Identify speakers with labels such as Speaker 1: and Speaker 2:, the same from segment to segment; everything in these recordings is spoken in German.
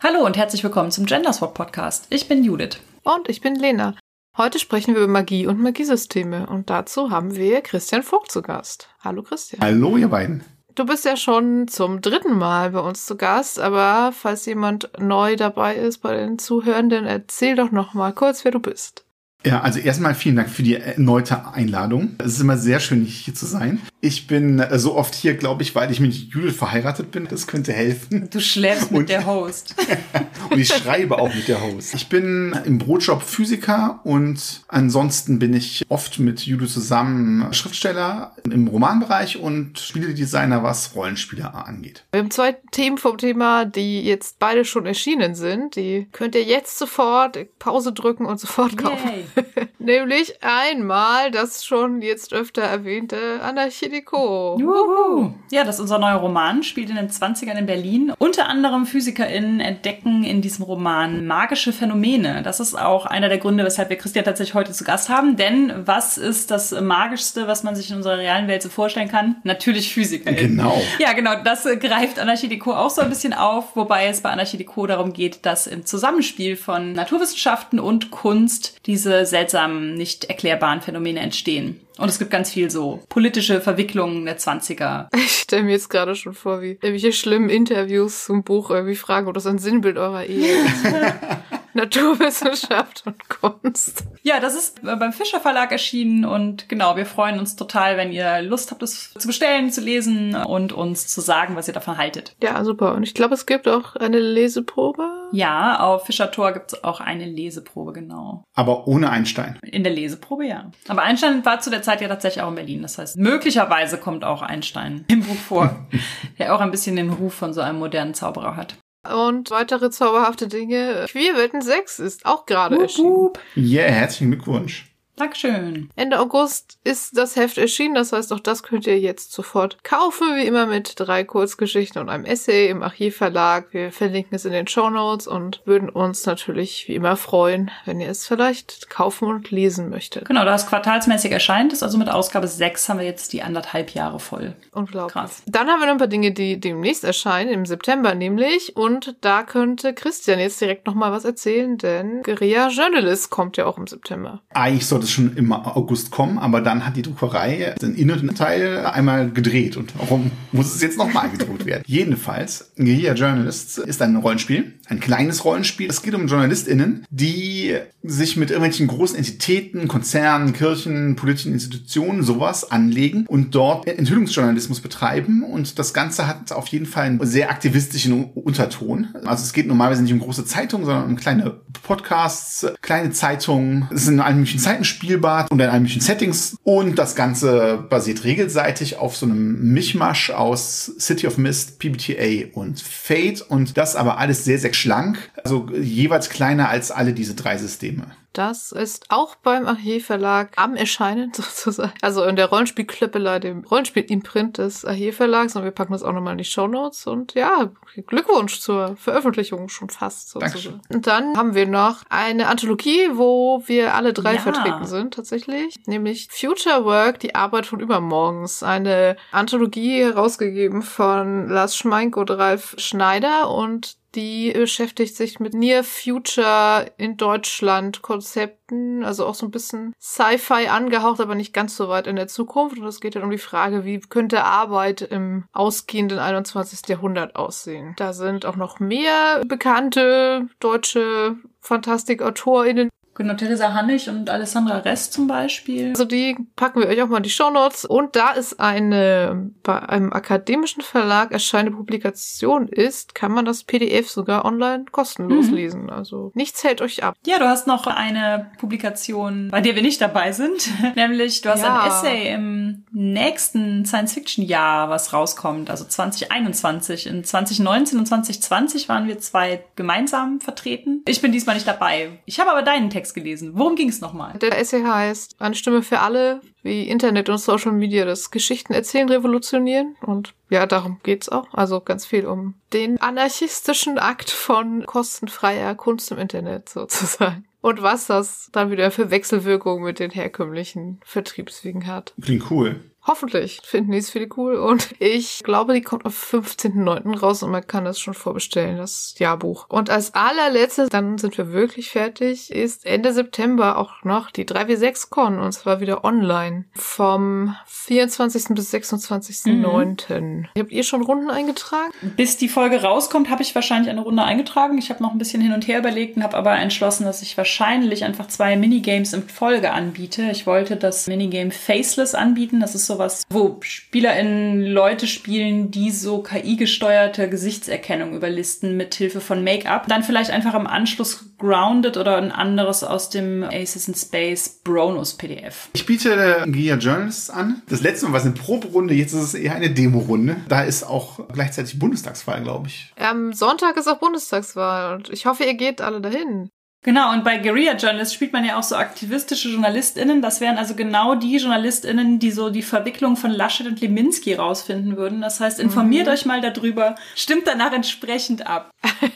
Speaker 1: Hallo und herzlich willkommen zum Genderswap Podcast. Ich bin Judith.
Speaker 2: Und ich bin Lena. Heute sprechen wir über Magie und Magiesysteme und dazu haben wir Christian Vogt zu Gast. Hallo Christian.
Speaker 3: Hallo ihr beiden.
Speaker 2: Du bist ja schon zum dritten Mal bei uns zu Gast, aber falls jemand neu dabei ist bei den Zuhörenden, erzähl doch noch mal kurz, wer du bist.
Speaker 3: Ja, also erstmal vielen Dank für die erneute Einladung. Es ist immer sehr schön, hier zu sein. Ich bin äh, so oft hier, glaube ich, weil ich mit Judith verheiratet bin. Das könnte helfen.
Speaker 1: Du schläfst mit der Host.
Speaker 3: und ich schreibe auch mit der Host. Ich bin im Brotjob Physiker und ansonsten bin ich oft mit Judith zusammen Schriftsteller im Romanbereich und Spieledesigner, was Rollenspiele angeht.
Speaker 2: Wir haben zwei Themen vom Thema, die jetzt beide schon erschienen sind. Die könnt ihr jetzt sofort Pause drücken und sofort kaufen. Yay. Nämlich einmal das schon jetzt öfter erwähnte Anarchidico.
Speaker 1: Juhu. Ja, das ist unser neuer Roman, spielt in den 20ern in Berlin. Unter anderem PhysikerInnen entdecken in diesem Roman magische Phänomene. Das ist auch einer der Gründe, weshalb wir Christian tatsächlich heute zu Gast haben. Denn was ist das Magischste, was man sich in unserer realen Welt so vorstellen kann? Natürlich PhysikerInnen.
Speaker 3: Genau.
Speaker 1: Ja, genau. Das greift Anarchidico auch so ein bisschen auf, wobei es bei Anarchidico darum geht, dass im Zusammenspiel von Naturwissenschaften und Kunst diese seltsamen, nicht erklärbaren Phänomene entstehen. Und es gibt ganz viel so politische Verwicklungen der 20er.
Speaker 2: Ich stelle mir jetzt gerade schon vor, wie irgendwelche schlimmen Interviews zum Buch irgendwie fragen, ob das ein Sinnbild eurer Ehe ist. Naturwissenschaft und Kunst.
Speaker 1: Ja, das ist beim Fischer Verlag erschienen und genau, wir freuen uns total, wenn ihr Lust habt, es zu bestellen, zu lesen und uns zu sagen, was ihr davon haltet.
Speaker 2: Ja, super. Und ich glaube, es gibt auch eine Leseprobe.
Speaker 1: Ja, auf Fischer Tor gibt es auch eine Leseprobe, genau.
Speaker 3: Aber ohne Einstein.
Speaker 1: In der Leseprobe, ja. Aber Einstein war zu der Zeit ja tatsächlich auch in Berlin. Das heißt, möglicherweise kommt auch Einstein im Buch vor, der auch ein bisschen den Ruf von so einem modernen Zauberer hat
Speaker 2: und weitere zauberhafte Dinge. Queerwelten 6 ist auch gerade erschienen.
Speaker 3: Ja, yeah, herzlichen Glückwunsch.
Speaker 1: Dankeschön.
Speaker 2: Ende August ist das Heft erschienen, das heißt, auch das könnt ihr jetzt sofort kaufen, wie immer mit drei Kurzgeschichten und einem Essay im Archivverlag. Wir verlinken es in den Show Notes und würden uns natürlich wie immer freuen, wenn ihr es vielleicht kaufen und lesen möchtet.
Speaker 1: Genau, da es quartalsmäßig erscheint ist, also mit Ausgabe 6 haben wir jetzt die anderthalb Jahre voll.
Speaker 2: Unglaublich. Krass. Dann haben wir noch ein paar Dinge, die demnächst erscheinen, im September nämlich. Und da könnte Christian jetzt direkt nochmal was erzählen, denn Guerilla Journalist kommt ja auch im September.
Speaker 3: Eigentlich sollte es schon im August kommen, aber dann hat die Druckerei den Innenteil einmal gedreht und warum muss es jetzt nochmal gedruckt werden? Jedenfalls, Guerilla Journalists ist ein Rollenspiel, ein kleines Rollenspiel. Es geht um JournalistInnen, die sich mit irgendwelchen großen Entitäten, Konzernen, Kirchen, politischen Institutionen, sowas anlegen und dort Enthüllungsjournalismus betreiben und das Ganze hat auf jeden Fall einen sehr aktivistischen Unterton. Also es geht normalerweise nicht um große Zeitungen, sondern um kleine Podcasts, kleine Zeitungen. Es sind in allen möglichen Zeiten spielbar und in möglichen Settings. Und das Ganze basiert regelseitig auf so einem Mischmasch aus City of Mist, PBTA und Fate. Und das aber alles sehr, sehr schlank. Also jeweils kleiner als alle diese drei Systeme.
Speaker 2: Das ist auch beim Archivverlag am Erscheinen sozusagen. Also in der Rollenspielklöppelei, dem Rollenspiel-Imprint des Archivverlags. Und wir packen das auch nochmal in die Show Notes. Und ja, Glückwunsch zur Veröffentlichung schon fast sozusagen. Und dann haben wir noch eine Anthologie, wo wir alle drei ja. vertreten sind tatsächlich. Nämlich Future Work, die Arbeit von übermorgens. Eine Anthologie herausgegeben von Lars Schmeink und Ralf Schneider und die beschäftigt sich mit Near Future in Deutschland Konzepten, also auch so ein bisschen Sci-Fi angehaucht, aber nicht ganz so weit in der Zukunft. Und es geht dann um die Frage, wie könnte Arbeit im ausgehenden 21. Jahrhundert aussehen. Da sind auch noch mehr bekannte deutsche Fantastikautorinnen
Speaker 1: Genau, Theresa Hannig und Alessandra Rest zum Beispiel.
Speaker 2: Also die packen wir euch auch mal in die Shownotes. Und da es eine bei einem akademischen Verlag erscheinende Publikation ist, kann man das PDF sogar online kostenlos mhm. lesen. Also nichts hält euch ab.
Speaker 1: Ja, du hast noch eine Publikation, bei der wir nicht dabei sind. Nämlich, du hast ja. ein Essay im nächsten Science-Fiction-Jahr, was rauskommt, also 2021. In 2019 und 2020 waren wir zwei gemeinsam vertreten. Ich bin diesmal nicht dabei. Ich habe aber deinen Text Text gelesen. Worum ging es nochmal?
Speaker 2: Der Essay heißt Eine Stimme für alle, wie Internet und Social Media das Geschichten erzählen revolutionieren. Und ja, darum geht's auch. Also ganz viel um den anarchistischen Akt von kostenfreier Kunst im Internet sozusagen. Und was das dann wieder für Wechselwirkungen mit den herkömmlichen Vertriebswegen hat.
Speaker 3: Klingt cool.
Speaker 2: Hoffentlich finden die es viele cool. Und ich glaube, die kommt am 15.09. raus und man kann das schon vorbestellen, das Jahrbuch. Und als allerletztes, dann sind wir wirklich fertig, ist Ende September auch noch die 3W6Con und zwar wieder online. Vom 24. bis 26.09. Mhm. Habt ihr schon Runden eingetragen?
Speaker 1: Bis die Folge rauskommt, habe ich wahrscheinlich eine Runde eingetragen. Ich habe noch ein bisschen hin und her überlegt und habe aber entschlossen, dass ich wahrscheinlich einfach zwei Minigames in Folge anbiete. Ich wollte das Minigame Faceless anbieten. Das ist sowas, wo SpielerInnen Leute spielen, die so KI-gesteuerte Gesichtserkennung überlisten mit Hilfe von Make-up. Dann vielleicht einfach im Anschluss Grounded oder ein anderes aus dem Aces in Space Bronus PDF.
Speaker 3: Ich biete äh, Gia Journalists an. Das letzte Mal war es eine Proberunde, jetzt ist es eher eine Demo-Runde. Da ist auch gleichzeitig Bundestagswahl, glaube ich.
Speaker 2: Am Sonntag ist auch Bundestagswahl und ich hoffe, ihr geht alle dahin.
Speaker 1: Genau, und bei Guerilla Journalists spielt man ja auch so aktivistische JournalistInnen. Das wären also genau die JournalistInnen, die so die Verwicklung von Laschet und Leminski rausfinden würden. Das heißt, informiert mhm. euch mal darüber, stimmt danach entsprechend ab.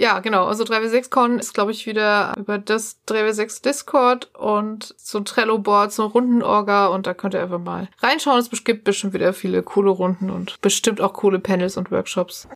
Speaker 2: Ja, genau. Also 3W6Con ist, glaube ich, wieder über das 3W6 Discord und so ein Trello-Board, so ein Rundenorga und da könnt ihr einfach mal reinschauen. Es gibt bestimmt wieder viele coole Runden und bestimmt auch coole Panels und Workshops.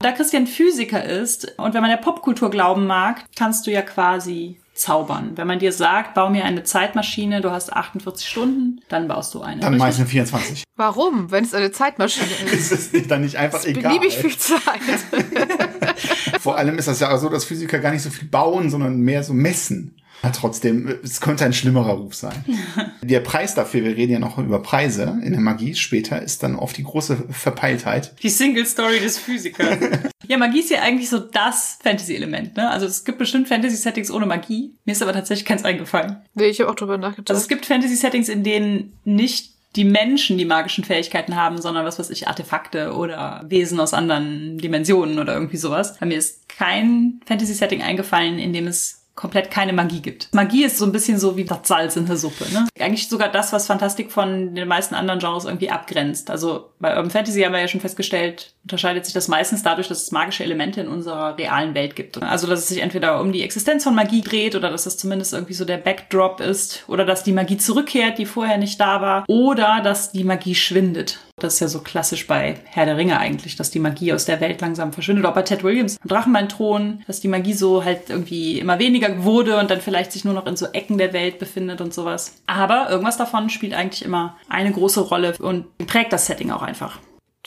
Speaker 1: Da Christian Physiker ist und wenn man der Popkultur glauben mag, kannst du ja quasi zaubern. Wenn man dir sagt, bau mir eine Zeitmaschine, du hast 48 Stunden, dann baust du eine.
Speaker 3: Dann mache ich eine 24.
Speaker 2: Warum? Wenn es eine Zeitmaschine ist.
Speaker 3: ist es dann nicht einfach
Speaker 2: ist
Speaker 3: egal.
Speaker 2: Beliebig viel Zeit.
Speaker 3: Vor allem ist das ja auch so, dass Physiker gar nicht so viel bauen, sondern mehr so messen. Ja, trotzdem, es könnte ein schlimmerer Ruf sein. der Preis dafür, wir reden ja noch über Preise in der Magie später, ist dann oft die große Verpeiltheit.
Speaker 1: Die Single Story des Physikers. ja, Magie ist ja eigentlich so das Fantasy-Element, ne? Also es gibt bestimmt Fantasy-Settings ohne Magie. Mir ist aber tatsächlich keins eingefallen.
Speaker 2: Nee, ich habe auch drüber nachgedacht.
Speaker 1: Also es gibt Fantasy-Settings, in denen nicht die Menschen die magischen Fähigkeiten haben, sondern was weiß ich, Artefakte oder Wesen aus anderen Dimensionen oder irgendwie sowas. Bei mir ist kein Fantasy-Setting eingefallen, in dem es komplett keine Magie gibt. Magie ist so ein bisschen so wie das Salz in der Suppe. Ne? Eigentlich sogar das, was Fantastik von den meisten anderen Genres irgendwie abgrenzt. Also bei Urban Fantasy haben wir ja schon festgestellt, unterscheidet sich das meistens dadurch, dass es magische Elemente in unserer realen Welt gibt. Also dass es sich entweder um die Existenz von Magie dreht oder dass es zumindest irgendwie so der Backdrop ist oder dass die Magie zurückkehrt, die vorher nicht da war oder dass die Magie schwindet. Das ist ja so klassisch bei Herr der Ringe eigentlich, dass die Magie aus der Welt langsam verschwindet. Auch bei Ted Williams, Drachenbein-Thron, dass die Magie so halt irgendwie immer weniger wurde und dann vielleicht sich nur noch in so Ecken der Welt befindet und sowas. Aber irgendwas davon spielt eigentlich immer eine große Rolle und prägt das Setting auch einfach.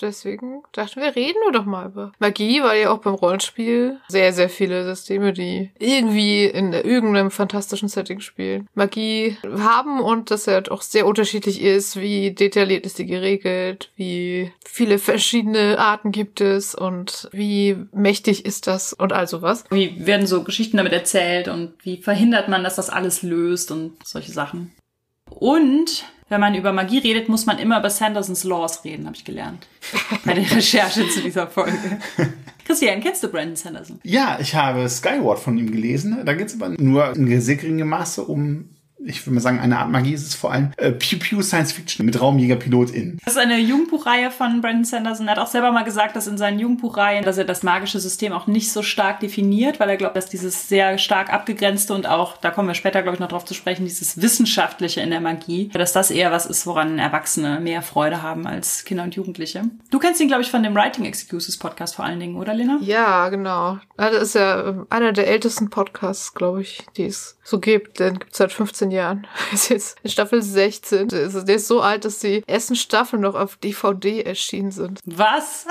Speaker 2: Deswegen dachten wir, reden wir doch mal über Magie, weil ja auch beim Rollenspiel sehr, sehr viele Systeme, die irgendwie in irgendeinem fantastischen Setting spielen, Magie haben und das halt auch sehr unterschiedlich ist, wie detailliert ist die geregelt, wie viele verschiedene Arten gibt es und wie mächtig ist das und all sowas.
Speaker 1: Wie werden so Geschichten damit erzählt und wie verhindert man, dass das alles löst und solche Sachen. Und wenn man über Magie redet, muss man immer über Sandersons Laws reden, habe ich gelernt. Bei der Recherche zu dieser Folge. Christian, kennst du Brandon Sanderson?
Speaker 3: Ja, ich habe Skyward von ihm gelesen. Da geht es aber nur in sehr geringem Maße um ich würde mal sagen, eine Art Magie ist es vor allem äh, Pew Pew Science Fiction mit Raumjägerpilot-In.
Speaker 1: Das ist eine Jugendbuchreihe von Brandon Sanderson. Er hat auch selber mal gesagt, dass in seinen Jugendbuchreihen, dass er das magische System auch nicht so stark definiert, weil er glaubt, dass dieses sehr stark abgegrenzte und auch, da kommen wir später, glaube ich, noch drauf zu sprechen, dieses Wissenschaftliche in der Magie, dass das eher was ist, woran Erwachsene mehr Freude haben als Kinder und Jugendliche. Du kennst ihn, glaube ich, von dem Writing Excuses Podcast vor allen Dingen, oder Lena?
Speaker 2: Ja, genau. Das ist ja ähm, einer der ältesten Podcasts, glaube ich, die es so gibt. Den gibt es seit 15 Jahren. ist jetzt in Staffel 16. Der ist so alt, dass die ersten Staffeln noch auf DVD erschienen sind.
Speaker 1: Was?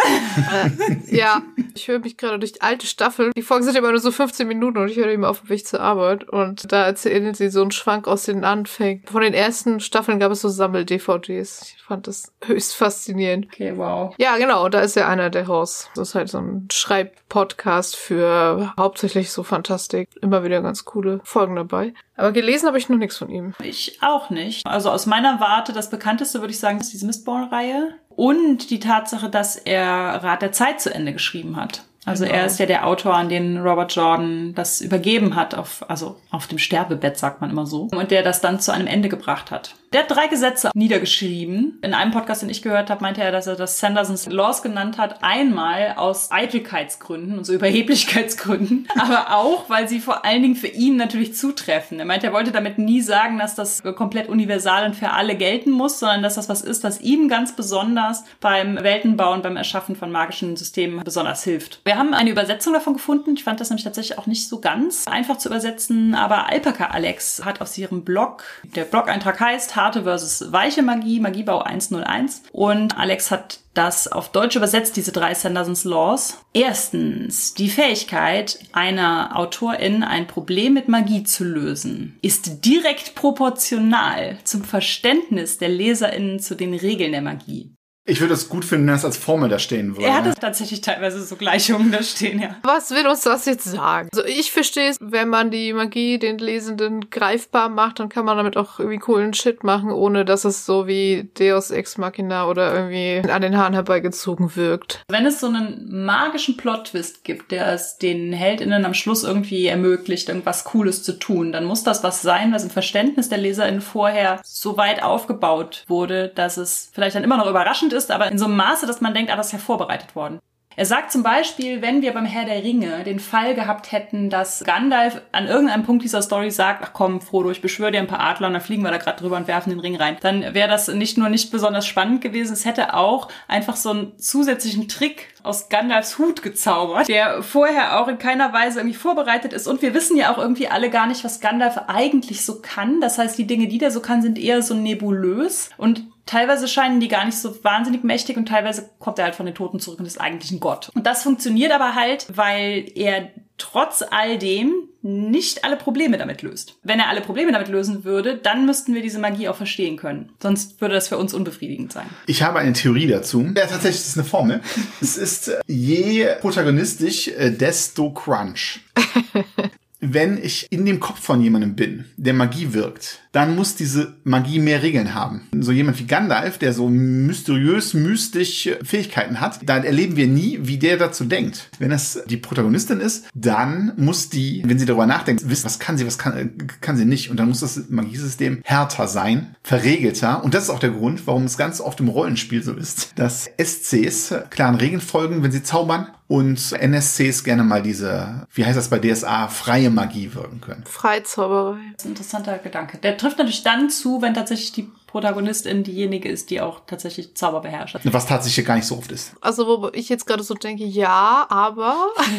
Speaker 2: Äh, ja, ich höre mich gerade durch alte Staffeln. Die Folgen sind immer nur so 15 Minuten und ich höre immer auf dem Weg zur Arbeit. Und da erzählen sie so einen Schwank aus den Anfängen. Von den ersten Staffeln gab es so Sammel-DVDs. Ich fand das höchst faszinierend.
Speaker 1: Okay, wow.
Speaker 2: Ja, genau. Da ist ja einer der Hosts. Das ist halt so ein Schreibpodcast für hauptsächlich so Fantastik. Immer wieder ganz coole Folgen dabei. Aber gelesen habe ich noch nichts von ihm.
Speaker 1: Ich auch nicht. Also aus meiner Warte, das bekannteste würde ich sagen, ist diese Mistborn-Reihe. Und die Tatsache, dass er Rat der Zeit zu Ende geschrieben hat. Also genau. er ist ja der Autor, an den Robert Jordan das übergeben hat, auf, also auf dem Sterbebett, sagt man immer so. Und der das dann zu einem Ende gebracht hat. Der hat drei Gesetze niedergeschrieben. In einem Podcast, den ich gehört habe, meinte er, dass er das Sandersons Laws genannt hat. Einmal aus Eitelkeitsgründen und so Überheblichkeitsgründen, aber auch, weil sie vor allen Dingen für ihn natürlich zutreffen. Er meinte, er wollte damit nie sagen, dass das komplett universal und für alle gelten muss, sondern dass das was ist, was ihm ganz besonders beim Weltenbauen, beim Erschaffen von magischen Systemen besonders hilft. Wir haben eine Übersetzung davon gefunden. Ich fand das nämlich tatsächlich auch nicht so ganz einfach zu übersetzen, aber Alpaka Alex hat aus ihrem Blog, der Blog-Eintrag heißt Harte versus Weiche Magie, Magiebau 101 und Alex hat das auf Deutsch übersetzt, diese drei Sandersons Laws. Erstens, die Fähigkeit einer Autorin, ein Problem mit Magie zu lösen, ist direkt proportional zum Verständnis der LeserInnen zu den Regeln der Magie.
Speaker 3: Ich würde es gut finden, wenn es als Formel da stehen würde.
Speaker 1: Er hat tatsächlich teilweise so Gleichungen da stehen, ja.
Speaker 2: Was will uns das jetzt sagen? Also ich verstehe es, wenn man die Magie den Lesenden greifbar macht, dann kann man damit auch irgendwie coolen Shit machen, ohne dass es so wie Deus Ex Machina oder irgendwie an den Haaren herbeigezogen wirkt.
Speaker 1: Wenn es so einen magischen Plot-Twist gibt, der es den HeldInnen am Schluss irgendwie ermöglicht, irgendwas Cooles zu tun, dann muss das was sein, was im Verständnis der LeserInnen vorher so weit aufgebaut wurde, dass es vielleicht dann immer noch überraschend ist, ist, aber in so einem Maße, dass man denkt, ah, das ist ja vorbereitet worden. Er sagt zum Beispiel, wenn wir beim Herr der Ringe den Fall gehabt hätten, dass Gandalf an irgendeinem Punkt dieser Story sagt, ach komm, Frodo, ich beschwöre dir ein paar Adler und dann fliegen wir da gerade drüber und werfen den Ring rein, dann wäre das nicht nur nicht besonders spannend gewesen, es hätte auch einfach so einen zusätzlichen Trick aus Gandalfs Hut gezaubert, der vorher auch in keiner Weise irgendwie vorbereitet ist. Und wir wissen ja auch irgendwie alle gar nicht, was Gandalf eigentlich so kann. Das heißt, die Dinge, die der so kann, sind eher so nebulös. Und teilweise scheinen die gar nicht so wahnsinnig mächtig und teilweise kommt er halt von den Toten zurück und ist eigentlich ein Gott. Und das funktioniert aber halt, weil er trotz all dem nicht alle Probleme damit löst. Wenn er alle Probleme damit lösen würde, dann müssten wir diese Magie auch verstehen können. Sonst würde das für uns unbefriedigend sein.
Speaker 3: Ich habe eine Theorie dazu. Ja, tatsächlich ist es eine Formel. es ist äh, je protagonistisch, äh, desto Crunch. wenn ich in dem Kopf von jemandem bin, der Magie wirkt, dann muss diese Magie mehr Regeln haben. So jemand wie Gandalf, der so mysteriös, mystisch Fähigkeiten hat, da erleben wir nie, wie der dazu denkt. Wenn das die Protagonistin ist, dann muss die, wenn sie darüber nachdenkt, wissen, was kann sie, was kann, kann sie nicht. Und dann muss das Magiesystem härter sein, verregelter. Und das ist auch der Grund, warum es ganz oft im Rollenspiel so ist, dass SCs klaren Regeln folgen, wenn sie zaubern und NSCs gerne mal diese, wie heißt das bei DSA, freie Magie wirken können.
Speaker 2: Freizauberei.
Speaker 1: Das ist ein interessanter Gedanke. Der trifft natürlich dann zu, wenn tatsächlich die Protagonistin diejenige ist, die auch tatsächlich Zauber beherrscht.
Speaker 3: Was tatsächlich gar nicht so oft ist.
Speaker 2: Also, wo ich jetzt gerade so denke, ja, aber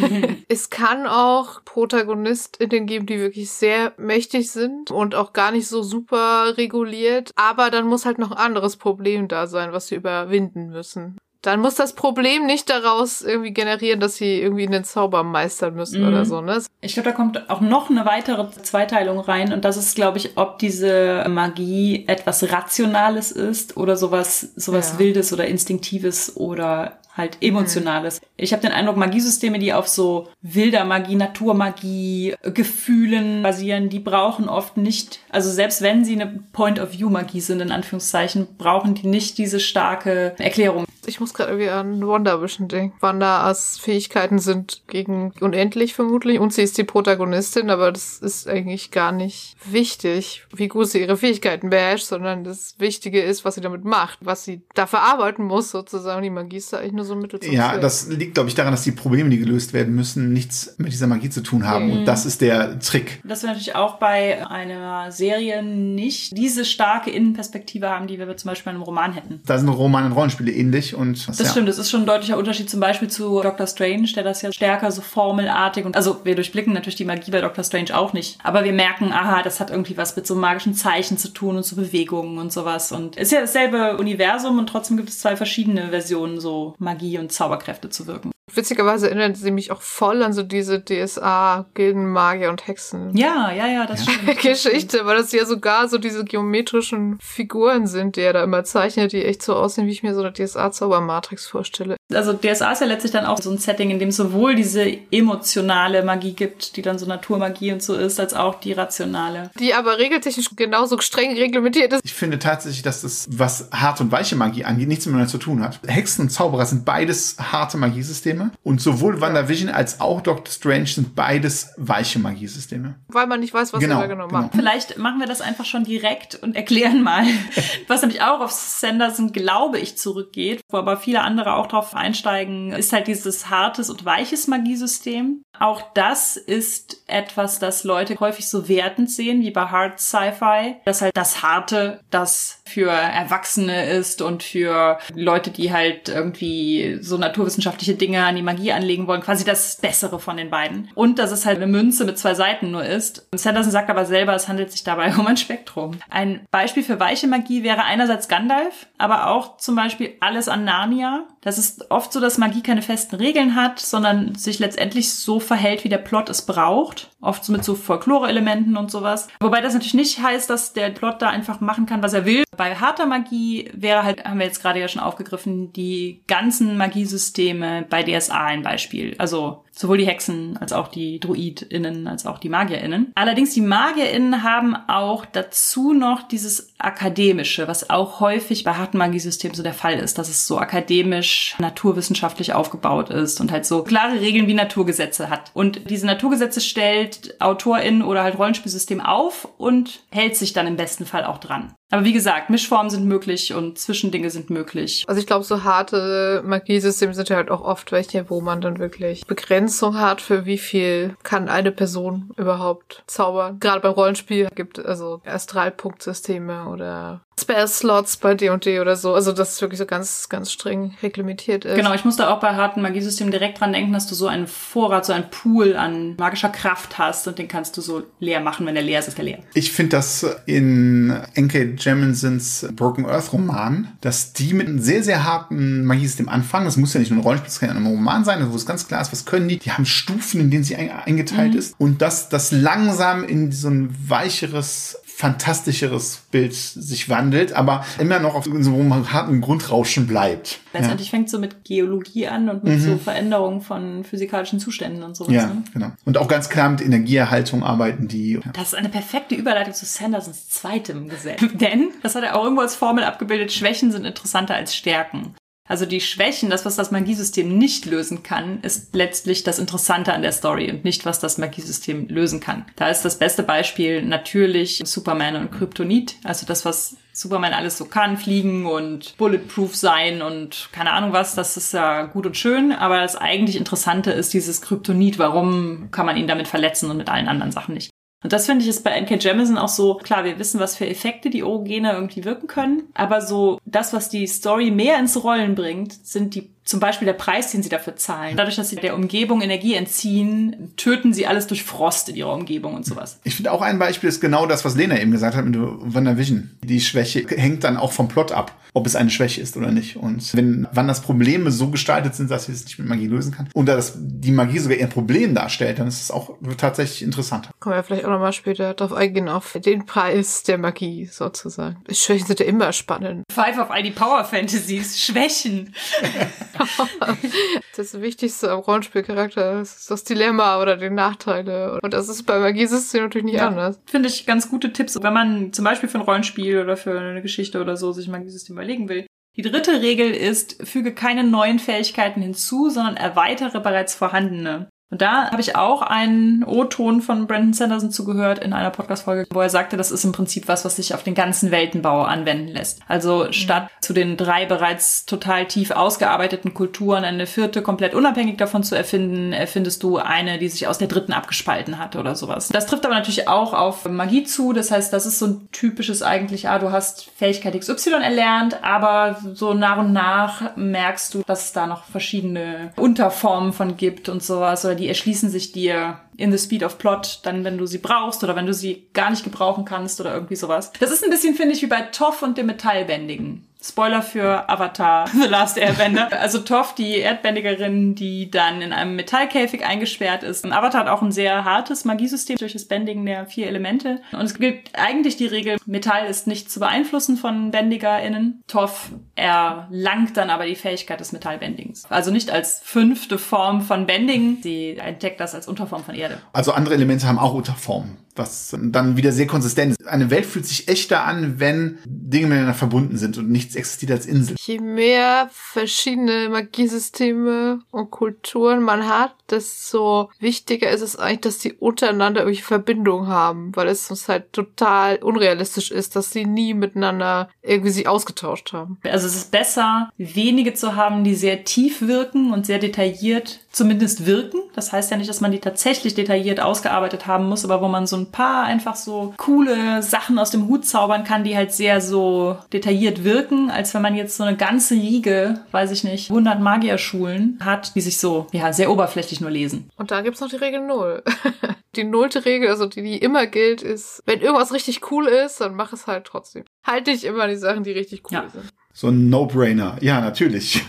Speaker 2: es kann auch Protagonistinnen geben, die wirklich sehr mächtig sind und auch gar nicht so super reguliert. Aber dann muss halt noch ein anderes Problem da sein, was sie überwinden müssen dann muss das Problem nicht daraus irgendwie generieren, dass sie irgendwie einen Zauber meistern müssen mhm. oder so, ne?
Speaker 1: Ich glaube, da kommt auch noch eine weitere Zweiteilung rein und das ist, glaube ich, ob diese Magie etwas Rationales ist oder sowas, sowas ja. Wildes oder Instinktives oder halt emotionales. Mhm. Ich habe den Eindruck, Magiesysteme, die auf so wilder Magie, Naturmagie, Gefühlen basieren, die brauchen oft nicht, also selbst wenn sie eine Point-of-View-Magie sind, in Anführungszeichen, brauchen die nicht diese starke Erklärung.
Speaker 2: Ich muss gerade irgendwie an Wanda Vision denken. Wandas Fähigkeiten sind gegen unendlich vermutlich und sie ist die Protagonistin, aber das ist eigentlich gar nicht wichtig, wie gut sie ihre Fähigkeiten beherrscht, sondern das Wichtige ist, was sie damit macht, was sie da verarbeiten muss sozusagen. Die Magie ist da eigentlich nur so ein Mittel
Speaker 3: zum Ja, Zweck. das liegt, glaube ich, daran, dass die Probleme, die gelöst werden müssen, nichts mit dieser Magie zu tun haben. Mhm. Und das ist der Trick.
Speaker 1: Dass wir natürlich auch bei einer Serie nicht diese starke Innenperspektive haben, die wir zum Beispiel in einem Roman hätten.
Speaker 3: Da sind Romane und Rollenspiele ähnlich und
Speaker 1: das ja. stimmt, es ist schon ein deutlicher Unterschied zum Beispiel zu Doctor Strange, der das ja stärker so formelartig und also wir durchblicken natürlich die Magie bei Doctor Strange auch nicht, aber wir merken, aha, das hat irgendwie was mit so magischen Zeichen zu tun und so Bewegungen und sowas und ist ja dasselbe Universum und trotzdem gibt es zwei verschiedene Versionen so Magie und Zauberkräfte zu wirken.
Speaker 2: Witzigerweise erinnert sie mich auch voll an so diese DSA-Gilden, Magier und Hexen.
Speaker 1: Ja, ja, ja, das ja.
Speaker 2: stimmt. Geschichte, weil das ja sogar so diese geometrischen Figuren sind, die er da immer zeichnet, die echt so aussehen, wie ich mir so eine DSA-Zaubermatrix vorstelle.
Speaker 1: Also DSA ist ja letztlich dann auch so ein Setting, in dem es sowohl diese emotionale Magie gibt, die dann so Naturmagie und so ist, als auch die rationale.
Speaker 2: Die aber regeltechnisch genauso streng reglementiert ist.
Speaker 3: Ich finde tatsächlich, dass das, was harte und weiche Magie angeht, nichts miteinander zu tun hat. Hexen und Zauberer sind beides harte Magiesysteme und sowohl WandaVision als auch Doctor Strange sind beides weiche Magiesysteme.
Speaker 2: Weil man nicht weiß, was
Speaker 3: Genau,
Speaker 2: er da genau
Speaker 3: genau.
Speaker 2: macht.
Speaker 1: Vielleicht machen wir das einfach schon direkt und erklären mal, was nämlich auch auf Sanderson, glaube ich, zurückgeht, wo aber viele andere auch drauf einsteigen, ist halt dieses hartes und weiches Magiesystem. Auch das ist etwas, das Leute häufig so wertend sehen, wie bei Hard Sci-Fi, dass halt das Harte, das für Erwachsene ist und für Leute, die halt irgendwie so naturwissenschaftliche Dinge an die Magie anlegen wollen, quasi das Bessere von den beiden. Und dass es halt eine Münze mit zwei Seiten nur ist. Sanderson sagt aber selber, es handelt sich dabei um ein Spektrum. Ein Beispiel für weiche Magie wäre einerseits Gandalf, aber auch zum Beispiel alles an Narnia. Das ist oft so, dass Magie keine festen Regeln hat, sondern sich letztendlich so verhält, wie der Plot es braucht. Oft mit so Folklore-Elementen und sowas. Wobei das natürlich nicht heißt, dass der Plot da einfach machen kann, was er will. Bei harter Magie wäre halt, haben wir jetzt gerade ja schon aufgegriffen, die ganzen Magiesysteme bei DSA ein Beispiel. Also sowohl die Hexen als auch die DruidInnen als auch die MagierInnen. Allerdings die MagierInnen haben auch dazu noch dieses Akademische, was auch häufig bei harten Magiesystemen so der Fall ist, dass es so akademisch, naturwissenschaftlich aufgebaut ist und halt so klare Regeln wie Naturgesetze hat. Und diese Naturgesetze stellt AutorInnen oder halt Rollenspielsystem auf und hält sich dann im besten Fall auch dran. Aber wie gesagt, Mischformen sind möglich und Zwischendinge sind möglich.
Speaker 2: Also ich glaube, so harte Magiesysteme sind ja halt auch oft welche, wo man dann wirklich Begrenzung hat, für wie viel kann eine Person überhaupt zaubern. Gerade beim Rollenspiel gibt es also Astralpunktsysteme oder Spell-Slots bei D&D oder so. Also das ist wirklich so ganz, ganz streng reglementiert ist.
Speaker 1: Genau, ich musste auch bei harten Magiesystemen direkt dran denken, dass du so einen Vorrat, so einen Pool an magischer Kraft hast und den kannst du so leer machen. Wenn der leer ist, ist der leer.
Speaker 3: Ich finde das in N.K. Jeminsons Broken Earth Roman, dass die mit einem sehr, sehr harten Magiesystem anfangen. Das muss ja nicht nur ein Rollenspiel, das kann ja ein Roman sein, wo es ganz klar ist, was können die. Die haben Stufen, in denen sie ein- eingeteilt ist. Und dass das langsam in so ein weicheres fantastischeres Bild sich wandelt, aber immer noch auf so einem harten Grundrauschen bleibt.
Speaker 1: Letztendlich fängt so mit Geologie an und mit so Veränderungen von physikalischen Zuständen und sowas.
Speaker 3: Mhm. Ja,
Speaker 1: Ne?
Speaker 3: genau. Und auch ganz klar mit Energieerhaltung arbeiten die.
Speaker 1: Das ist eine perfekte Überleitung zu Sandersons zweitem Gesetz. Denn, das hat er auch irgendwo als Formel abgebildet, Schwächen sind interessanter als Stärken. Also die Schwächen, das, was das Magiesystem nicht lösen kann, ist letztlich das Interessante an der Story und nicht, was das Magiesystem lösen kann. Da ist das beste Beispiel natürlich Superman und Kryptonit. Also das, was Superman alles so kann, fliegen und bulletproof sein und keine Ahnung was, das ist ja gut und schön, aber das eigentlich Interessante ist dieses Kryptonit. Warum kann man ihn damit verletzen und mit allen anderen Sachen nicht? Und das finde ich ist bei N.K. Jemisin auch so, klar, wir wissen, was für Effekte die Orogene irgendwie wirken können, aber so das, was die Story mehr ins Rollen bringt, sind die zum Beispiel der Preis, den sie dafür zahlen. Dadurch, dass sie der Umgebung Energie entziehen, töten sie alles durch Frost in ihrer Umgebung und sowas.
Speaker 3: Ich finde auch ein Beispiel ist genau das, was Lena eben gesagt hat mit WandaVision. Die Schwäche hängt dann auch vom Plot ab, ob es eine Schwäche ist oder nicht. Und wenn, wann das Probleme so gestaltet sind, dass sie es nicht mit Magie lösen kann, und dass die Magie sogar ihr Problem darstellt, dann ist es auch tatsächlich interessant.
Speaker 2: Können wir vielleicht auch nochmal später drauf eingehen, auf den Preis der Magie sozusagen. Schwächen sind ja immer spannend.
Speaker 1: Five of all die Power Fantasies, Schwächen.
Speaker 2: Das Wichtigste am Rollenspielcharakter ist das Dilemma oder die Nachteile. Und das ist bei Magiesystemen natürlich nicht anders.
Speaker 1: Finde ich ganz gute Tipps, wenn man zum Beispiel für ein Rollenspiel oder für eine Geschichte oder so sich mal dieses System überlegen will. Die dritte Regel ist, füge keine neuen Fähigkeiten hinzu, sondern erweitere bereits vorhandene. Und da habe ich auch einen O-Ton von Brandon Sanderson zugehört in einer Podcast-Folge, wo er sagte, das ist im Prinzip was, was sich auf den ganzen Weltenbau anwenden lässt. Also statt zu den drei bereits total tief ausgearbeiteten Kulturen eine vierte komplett unabhängig davon zu erfinden, erfindest du eine, die sich aus der dritten abgespalten hat oder sowas. Das trifft aber natürlich auch auf Magie zu. Das heißt, das ist so ein typisches eigentlich, ah, du hast Fähigkeit XY erlernt, aber so nach und nach merkst du, dass es da noch verschiedene Unterformen von gibt und sowas oder die erschließen sich dir in the speed of plot, dann wenn du sie brauchst oder wenn du sie gar nicht gebrauchen kannst oder irgendwie sowas. Das ist ein bisschen, finde ich, wie bei Toff und dem Metallbändigen. Spoiler für Avatar, The Last Airbender. Also Toph, die Erdbändigerin, die dann in einem Metallkäfig eingesperrt ist. Und Avatar hat auch ein sehr hartes Magiesystem durch das Bändigen der vier Elemente. Und es gilt eigentlich die Regel, Metall ist nicht zu beeinflussen von BändigerInnen. Toph erlangt dann aber die Fähigkeit des Metallbändigens. Also nicht als fünfte Form von Bending. Sie entdeckt das als Unterform von Erde.
Speaker 3: Also andere Elemente haben auch Unterformen was dann wieder sehr konsistent ist. Eine Welt fühlt sich echter an, wenn Dinge miteinander verbunden sind und nichts existiert als Insel.
Speaker 2: Je mehr verschiedene Magiesysteme und Kulturen man hat, desto wichtiger ist es eigentlich, dass die untereinander irgendwelche Verbindungen haben, weil es uns halt total unrealistisch ist, dass sie nie miteinander irgendwie sich ausgetauscht haben.
Speaker 1: Also es ist besser, wenige zu haben, die sehr tief wirken und sehr detailliert zumindest wirken. Das heißt ja nicht, dass man die tatsächlich detailliert ausgearbeitet haben muss, aber wo man so ein paar einfach so coole Sachen aus dem Hut zaubern kann, die halt sehr so detailliert wirken, als wenn man jetzt so eine ganze Riege, weiß ich nicht, 100 Magierschulen hat, die sich so, ja, sehr oberflächlich nur lesen.
Speaker 2: Und da gibt's noch die Regel Null. die nullte Regel, also die, die immer gilt, ist, wenn irgendwas richtig cool ist, dann mach es halt trotzdem. Halte ich immer die Sachen, die richtig cool ja. sind.
Speaker 3: So ein No-Brainer. Ja, natürlich.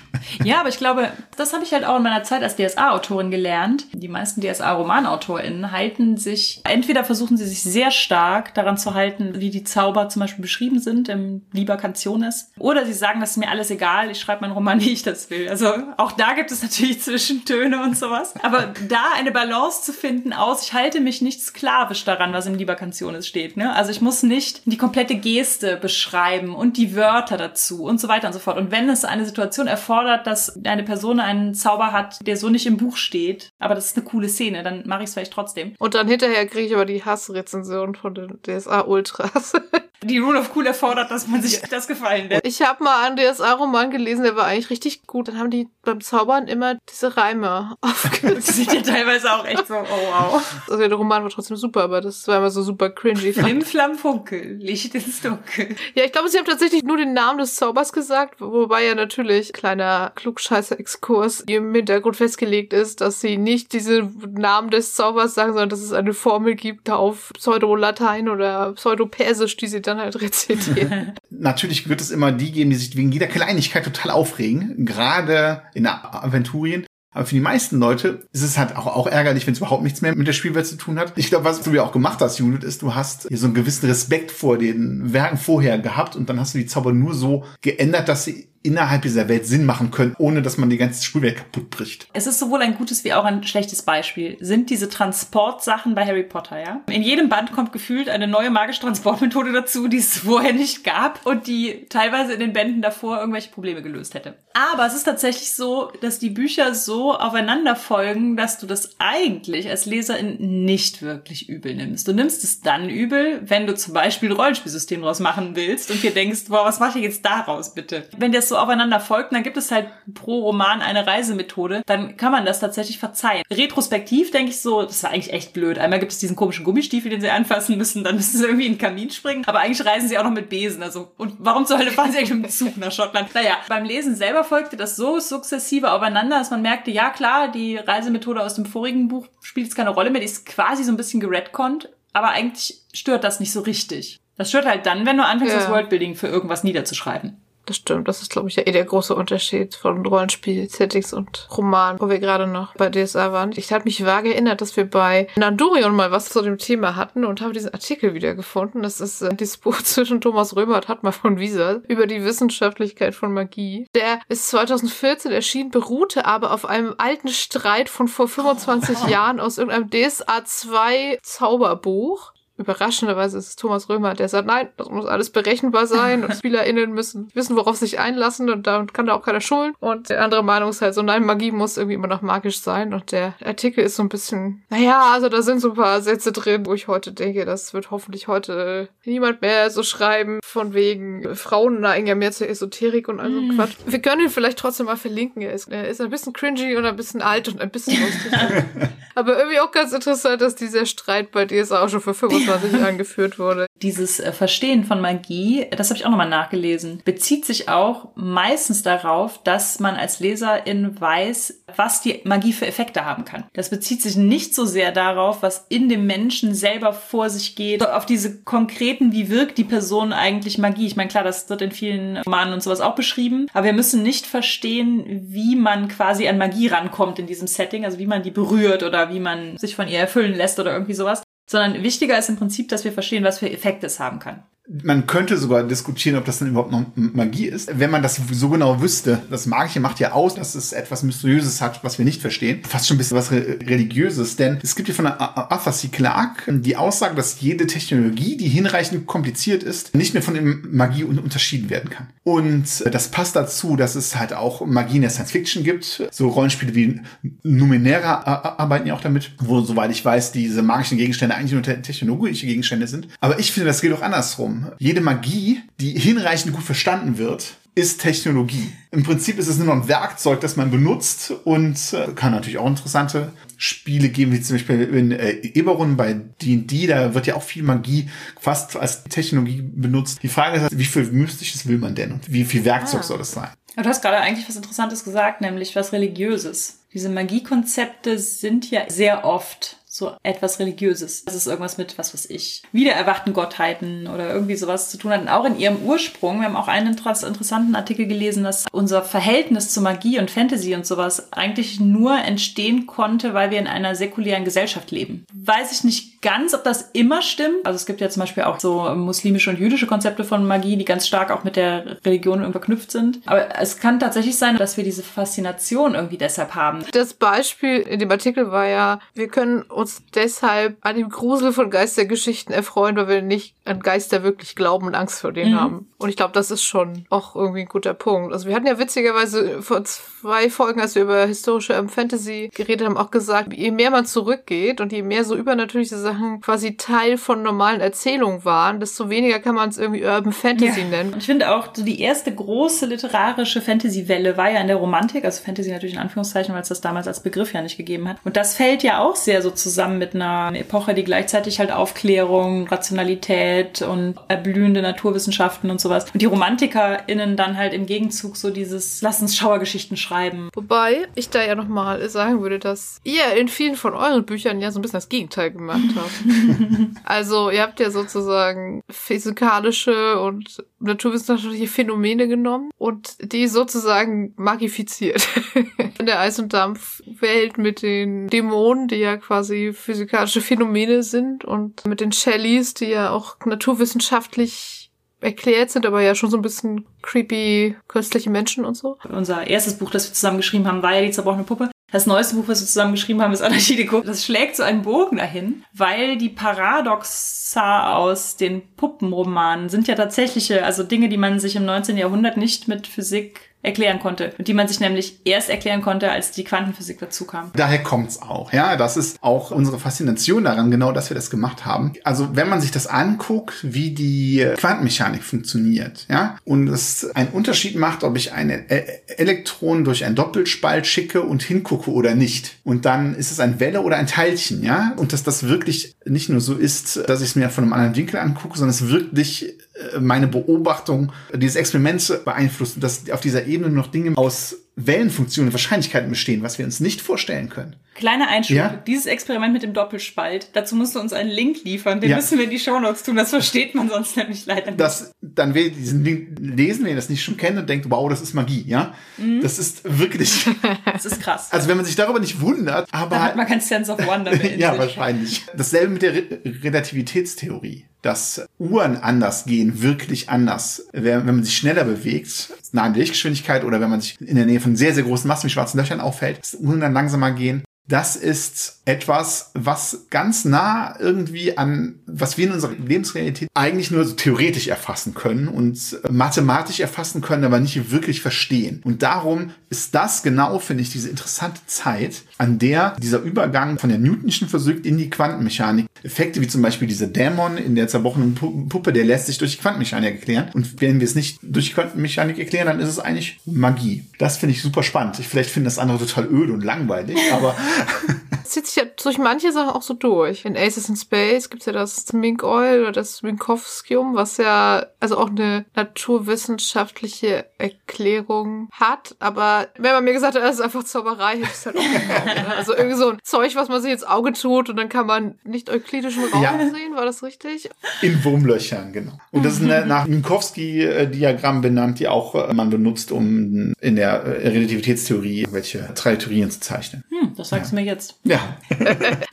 Speaker 1: Ja, aber ich glaube, das habe ich halt auch in meiner Zeit als DSA-Autorin gelernt. Die meisten DSA-RomanautorInnen halten sich, entweder versuchen sie sich sehr stark daran zu halten, wie die Zauber zum Beispiel beschrieben sind im Liber Cantiones, oder sie sagen, das ist mir alles egal, ich schreibe meinen Roman, wie ich das will. Also auch da gibt es natürlich Zwischentöne und sowas. Aber da eine Balance zu finden aus, ich halte mich nicht sklavisch daran, was im Liber Cantiones steht. Ne? Also ich muss nicht die komplette Geste beschreiben und die Wörter dazu und so weiter und so fort. Und wenn es eine Situation erfordert, dass eine Person einen Zauber hat, der so nicht im Buch steht, aber das ist eine coole Szene, dann mache ich es vielleicht trotzdem.
Speaker 2: Und dann hinterher kriege ich aber die Hassrezension von den DSA Ultras.
Speaker 1: Die Rule of Cool erfordert, dass man sich das gefallen lässt.
Speaker 2: Ich habe mal einen DSA-Roman gelesen, der war eigentlich richtig gut. Dann haben die beim Zaubern immer diese Reime
Speaker 1: aufgenommen. Das sieht ja teilweise auch echt so, oh wow.
Speaker 2: Also der Roman war trotzdem super, aber das war immer so super cringy.
Speaker 1: Flim, Flam, Funkel, Licht ins Dunkel.
Speaker 2: Ja, ich glaube, sie haben tatsächlich nur den Namen des Zaubers gesagt, wobei ja natürlich, kleiner Klugscheißer-Exkurs, im Hintergrund festgelegt ist, dass sie nicht diesen Namen des Zaubers sagen, sondern dass es eine Formel gibt auf Pseudo-Latein oder Pseudo-Persisch, die sie dann halt rezitieren.
Speaker 3: natürlich wird es immer die geben, die sich wegen jeder Kleinigkeit total aufregen, gerade in Aventurien. Aber für die meisten Leute ist es halt auch, auch ärgerlich, wenn es überhaupt nichts mehr mit der Spielwelt zu tun hat. Ich glaube, was du ja auch gemacht hast, Judith, ist, du hast so einen gewissen Respekt vor den Werken vorher gehabt und dann hast du die Zauber nur so geändert, dass sie innerhalb dieser Welt Sinn machen können, ohne dass man die ganze Spielwelt kaputt bricht.
Speaker 1: Es ist sowohl ein gutes wie auch ein schlechtes Beispiel. Sind diese Transportsachen bei Harry Potter, ja? In jedem Band kommt gefühlt eine neue magische Transportmethode dazu, die es vorher nicht gab und die teilweise in den Bänden davor irgendwelche Probleme gelöst hätte. Aber es ist tatsächlich so, dass die Bücher so aufeinander folgen, dass du das eigentlich als Leserin nicht wirklich übel nimmst. Du nimmst es dann übel, wenn du zum Beispiel ein Rollenspielsystem draus machen willst und dir denkst, boah, was mache ich jetzt daraus bitte? Wenn das so aufeinander folgt, dann gibt es halt pro Roman eine Reisemethode, dann kann man das tatsächlich verzeihen. Retrospektiv denke ich so, das war eigentlich echt blöd. Einmal gibt es diesen komischen Gummistiefel, den sie anfassen müssen, dann müssen sie irgendwie in den Kamin springen, aber eigentlich reisen sie auch noch mit Besen. Also, und warum zur Hölle fahren sie eigentlich mit dem Zug nach Schottland? Naja, beim Lesen selber folgte das so sukzessive aufeinander, dass man merkte, ja klar, die Reisemethode aus dem vorigen Buch spielt jetzt keine Rolle mehr, die ist quasi so ein bisschen geredconnt, aber eigentlich stört das nicht so richtig. Das stört halt dann, wenn du anfängst, ja. das Worldbuilding für irgendwas niederzuschreiben.
Speaker 2: Das stimmt. Das ist, glaube ich, ja eh der große Unterschied von Rollenspiel, Settings und Roman, wo wir gerade noch bei DSA waren. Ich habe mich vage erinnert, dass wir bei Nandurion mal was zu dem Thema hatten und habe diesen Artikel wiedergefunden. Das ist ein Disput zwischen Thomas Römer und Hartmann von Wieser über die Wissenschaftlichkeit von Magie. Der ist 2014 erschienen, beruhte aber auf einem alten Streit von vor 25 Jahren aus irgendeinem DSA 2 Zauberbuch überraschenderweise ist es Thomas Römer, der sagt, nein, das muss alles berechenbar sein und SpielerInnen müssen wissen, worauf sie sich einlassen und da kann da auch keiner schulen. Und der andere Meinung ist halt so, nein, Magie muss irgendwie immer noch magisch sein. Und der Artikel ist so ein bisschen, naja, also da sind so ein paar Sätze drin, wo ich heute denke, das wird hoffentlich heute niemand mehr so schreiben, von wegen Frauen neigen ja mehr zur Esoterik und also mm. Quatsch. Wir können ihn vielleicht trotzdem mal verlinken. Er ist, er ist ein bisschen cringy und ein bisschen alt und ein bisschen lustig. Aber irgendwie auch ganz interessant, dass dieser Streit bei dir auch schon für 25 22 angeführt wurde.
Speaker 1: Dieses äh, Verstehen von Magie, das habe ich auch nochmal nachgelesen, bezieht sich auch meistens darauf, dass man als Leserin weiß, was die Magie für Effekte haben kann. Das bezieht sich nicht so sehr darauf, was in dem Menschen selber vor sich geht, auf diese konkreten, wie wirkt die Person eigentlich Magie. Ich meine, klar, das wird in vielen Romanen und sowas auch beschrieben, aber wir müssen nicht verstehen, wie man quasi an Magie rankommt in diesem Setting, also wie man die berührt oder wie man sich von ihr erfüllen lässt oder irgendwie sowas, sondern wichtiger ist im Prinzip, dass wir verstehen, was für Effekte es haben kann.
Speaker 3: Man könnte sogar diskutieren, ob das denn überhaupt noch Magie ist. Wenn man das so genau wüsste, das Magische macht ja aus, dass es etwas Mysteriöses hat, was wir nicht verstehen. Fast schon ein bisschen was Religiöses, denn es gibt hier von Arthur C. Clarke die Aussage, dass jede Technologie, die hinreichend kompliziert ist, nicht mehr von Magie unterschieden werden kann. Und das passt dazu, dass es halt auch Magie in der Science Fiction gibt. So Rollenspiele wie Numenera arbeiten ja auch damit, wo, soweit ich weiß, diese magischen Gegenstände eigentlich nur technologische Gegenstände sind. Aber ich finde, das geht auch andersrum jede Magie, die hinreichend gut verstanden wird, ist Technologie. Im Prinzip ist es nur noch ein Werkzeug, das man benutzt und äh, kann natürlich auch interessante Spiele geben, wie zum Beispiel in äh, Eberron bei D&D, da wird ja auch viel Magie fast als Technologie benutzt. Die Frage ist, wie viel Mystisches will man denn und wie viel Werkzeug ah. soll es sein?
Speaker 1: Du hast gerade eigentlich was Interessantes gesagt, nämlich was Religiöses. Diese Magiekonzepte sind ja sehr oft so etwas Religiöses. Das ist irgendwas mit, was weiß ich, wiedererwachten Gottheiten oder irgendwie sowas zu tun hat. Und auch in ihrem Ursprung, wir haben auch einen interessanten Artikel gelesen, dass unser Verhältnis zu Magie und Fantasy und sowas eigentlich nur entstehen konnte, weil wir in einer säkulären Gesellschaft leben. Weiß ich nicht ganz, ob das immer stimmt. Also es gibt ja zum Beispiel auch so muslimische und jüdische Konzepte von Magie, die ganz stark auch mit der Religion verknüpft sind. Aber es kann tatsächlich sein, dass wir diese Faszination irgendwie deshalb haben.
Speaker 2: Das Beispiel in dem Artikel war ja, wir können uns deshalb an dem Grusel von Geistergeschichten erfreuen, weil wir nicht an Geister wirklich glauben und Angst vor denen mhm. haben. Und ich glaube, das ist schon auch irgendwie ein guter Punkt. Also wir hatten ja witzigerweise vor zwei Folgen, als wir über historische ähm, Fantasy geredet haben, auch gesagt, je mehr man zurückgeht und je mehr so übernatürliche Sachen quasi Teil von normalen Erzählungen waren, desto weniger kann man es irgendwie Urban Fantasy ja. nennen.
Speaker 1: Und ich finde auch, so die erste große literarische Fantasy-Welle war ja in der Romantik, also Fantasy natürlich in Anführungszeichen, weil es das damals als Begriff ja nicht gegeben hat. Und das fällt ja auch sehr so zusammen mit einer Epoche, die gleichzeitig halt Aufklärung, Rationalität und erblühende Naturwissenschaften und sowas. Und die RomantikerInnen dann halt im Gegenzug so dieses, lass uns Schauergeschichten schreiben.
Speaker 2: Wobei ich da ja nochmal sagen würde, dass ihr in vielen von euren Büchern ja so ein bisschen das Gegenteil gemacht habt. also ihr habt ja sozusagen physikalische und naturwissenschaftliche Phänomene genommen und die sozusagen magifiziert. In der Eis- und Dampfwelt mit den Dämonen, die ja quasi physikalische Phänomene sind und mit den Shelleys, die ja auch naturwissenschaftlich erklärt sind, aber ja schon so ein bisschen creepy künstliche Menschen und so.
Speaker 1: Unser erstes Buch, das wir zusammen geschrieben haben, war ja die zerbrochene Puppe. Das neueste Buch, was wir zusammen geschrieben haben, ist Anarchie Deko. Das schlägt so einen Bogen dahin, weil die Paradoxa aus den Puppenromanen sind ja tatsächliche, also Dinge, die man sich im 19. Jahrhundert nicht mit Physik erklären konnte. Und die man sich nämlich erst erklären konnte, als die Quantenphysik dazu kam.
Speaker 3: Daher kommt's auch. Ja, das ist auch unsere Faszination daran, genau, dass wir das gemacht haben. Also, wenn man sich das anguckt, wie die Quantenmechanik funktioniert, ja, und es einen Unterschied macht, ob ich eine e Elektron durch einen Doppelspalt schicke und hingucke oder nicht. Und dann ist es ein Welle oder ein Teilchen, ja. Und dass das wirklich nicht nur so ist, dass ich es mir von einem anderen Winkel angucke, sondern es wirklich meine Beobachtung dieses Experiments beeinflusst und dass auf dieser Ebene noch Dinge aus Wellenfunktionen Wahrscheinlichkeiten bestehen, was wir uns nicht vorstellen können.
Speaker 1: Kleiner Einschub. Ja? Dieses Experiment mit dem Doppelspalt, dazu musst du uns einen Link liefern. Den ja. müssen wir in die Shownotes tun. Das versteht man sonst nämlich leider nicht.
Speaker 3: Das, dann will diesen Link lesen, wenn ihr das nicht schon kennt und denkt, wow, das ist Magie, ja? Mhm. Das ist wirklich.
Speaker 1: das ist krass.
Speaker 3: Also wenn man sich darüber nicht wundert, aber.
Speaker 1: Dann hat man kein Sense of Wonder
Speaker 3: mehr. ja, wahrscheinlich. Dasselbe mit der Re Relativitätstheorie dass Uhren anders gehen, wirklich anders. Wenn man sich schneller bewegt, nah an der Lichtgeschwindigkeit oder wenn man sich in der Nähe von sehr, sehr großen Massen wie schwarzen Löchern auffällt, dass Uhren dann langsamer gehen. Das ist etwas, was ganz nah irgendwie an, was wir in unserer Lebensrealität eigentlich nur so theoretisch erfassen können und mathematisch erfassen können, aber nicht wirklich verstehen. Und darum ist das genau, finde ich, diese interessante Zeit, an der dieser Übergang von der Newtonschen Physik in die Quantenmechanik, Effekte wie zum Beispiel dieser Dämon in der zerbrochenen Puppe, der lässt sich durch die Quantenmechanik erklären. Und wenn wir es nicht durch die Quantenmechanik erklären, dann ist es eigentlich Magie. Das finde ich super spannend. Ich vielleicht finde das andere total öde und langweilig, aber
Speaker 2: zieht sich ja durch manche Sachen auch so durch. In Aces in Space gibt's ja das Mink Oil oder das Minkowskium, was ja also auch eine naturwissenschaftliche Erklärung hat. Aber wenn man mir gesagt hat, das ist einfach Zauberei, hätte ich es halt auch gemacht. Also irgendwie so ein Zeug, was man sich ins Auge tut und dann kann man nicht euklidischen Raum ja. sehen. War das richtig?
Speaker 3: In Wurmlöchern, genau. Und das ist eine, nach Minkowski-Diagramm benannt, die auch äh, man benutzt, um in der äh, Relativitätstheorie welche Trajektorien zu zeichnen.
Speaker 1: Das sagst du mir jetzt.
Speaker 3: Ja.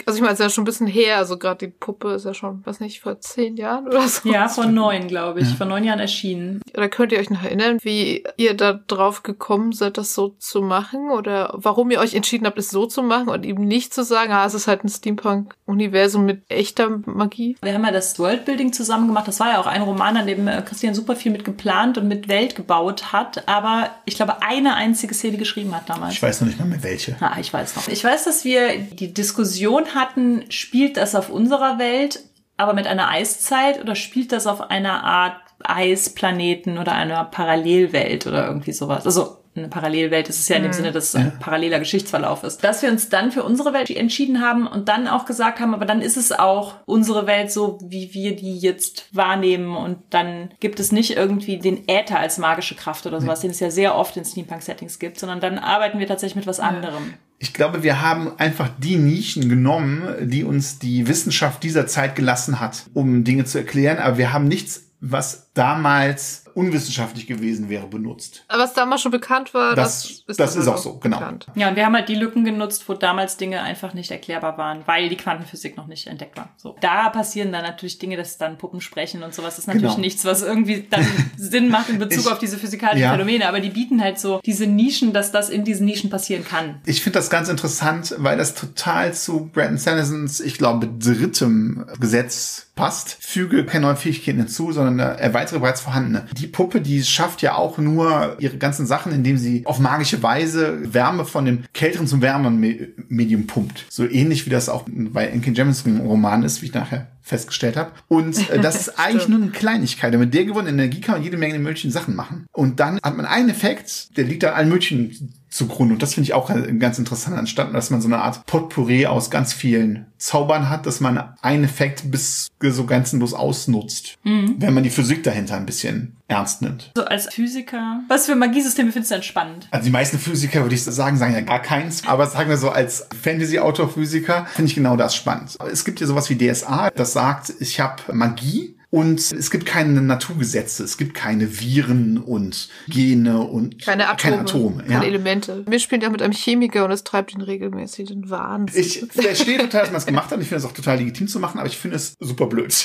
Speaker 2: also ich meine, es ist ja schon ein bisschen her. Also gerade die Puppe ist ja schon, was nicht, vor zehn Jahren oder so.
Speaker 1: Ja, vor neun, glaube ich. Ja. Vor neun Jahren erschienen.
Speaker 2: Oder könnt ihr euch noch erinnern, wie ihr da drauf gekommen seid, das so zu machen? Oder warum ihr euch entschieden habt, es so zu machen und eben nicht zu sagen, ah, es ist halt ein Steampunk-Universum mit echter Magie?
Speaker 1: Wir haben ja das Worldbuilding zusammen gemacht. Das war ja auch ein Roman, an dem äh, Christian super viel mit geplant und mit Welt gebaut hat. Aber ich glaube, eine einzige Szene geschrieben hat damals.
Speaker 3: Ich weiß noch nicht mal mehr welche.
Speaker 1: Ah, ich weiß noch. Ich weiß, dass wir die Diskussion hatten, spielt das auf unserer Welt, aber mit einer Eiszeit oder spielt das auf einer Art Eisplaneten oder einer Parallelwelt oder irgendwie sowas? Also eine Parallelwelt ist es ja in dem mhm. Sinne, dass es ein paralleler Geschichtsverlauf ist. Dass wir uns dann für unsere Welt entschieden haben und dann auch gesagt haben, aber dann ist es auch unsere Welt so, wie wir die jetzt wahrnehmen und dann gibt es nicht irgendwie den Äther als magische Kraft oder sowas, den es ja sehr oft in Steampunk-Settings gibt, sondern dann arbeiten wir tatsächlich mit was anderem.
Speaker 3: Ich glaube, wir haben einfach die Nischen genommen, die uns die Wissenschaft dieser Zeit gelassen hat, um Dinge zu erklären, aber wir haben nichts was damals unwissenschaftlich gewesen wäre, benutzt.
Speaker 2: Aber was damals schon bekannt war,
Speaker 3: das, das ist, das ist auch so, genau. Bekannt.
Speaker 1: Ja, und wir haben halt die Lücken genutzt, wo damals Dinge einfach nicht erklärbar waren, weil die Quantenphysik noch nicht entdeckt war. So. Da passieren dann natürlich Dinge, dass dann Puppen sprechen und sowas. Das ist natürlich genau. nichts, was irgendwie dann Sinn macht in Bezug ich, auf diese physikalischen ja. Phänomene, aber die bieten halt so diese Nischen, dass das in diesen Nischen passieren kann.
Speaker 3: Ich finde das ganz interessant, weil das total zu Brandon Sandersons, ich glaube, drittem Gesetz passt. Füge keine neuen Fähigkeiten hinzu, sondern erweitere bereits vorhandene. Die Puppe, die schafft ja auch nur ihre ganzen Sachen, indem sie auf magische Weise Wärme von dem kälteren zum wärmeren Medium pumpt. So ähnlich wie das auch bei Enkin Jemisin Roman ist, wie ich nachher festgestellt habe. Und äh, das ist eigentlich nur eine Kleinigkeit. Mit der gewonnenen Energie kann man jede Menge möglichen Sachen machen. Und dann hat man einen Effekt, der liegt da allen möglichen zugrunde. Und das finde ich auch ganz interessant anstatt, dass man so eine Art Potpourri aus ganz vielen Zaubern hat, dass man einen Effekt bis so grenzenlos ausnutzt, mhm. wenn man die Physik dahinter ein bisschen ernst nimmt.
Speaker 1: So als Physiker, was für Magiesysteme findest du denn spannend?
Speaker 3: Also die meisten Physiker, würde ich sagen, sagen ja gar keins. Aber sagen wir so, als Fantasy-Autor-Physiker finde ich genau das spannend. Es gibt ja sowas wie DSA, das sagt, ich habe Magie und es gibt keine Naturgesetze, es gibt keine Viren und Gene und
Speaker 2: keine Atome, keine, Atome, keine ja. Elemente. Wir spielen ja mit einem Chemiker und es treibt ihn regelmäßig den Wahnsinn.
Speaker 3: Ich verstehe total, dass man es gemacht hat. Ich finde es auch total legitim zu machen, aber ich finde es super blöd.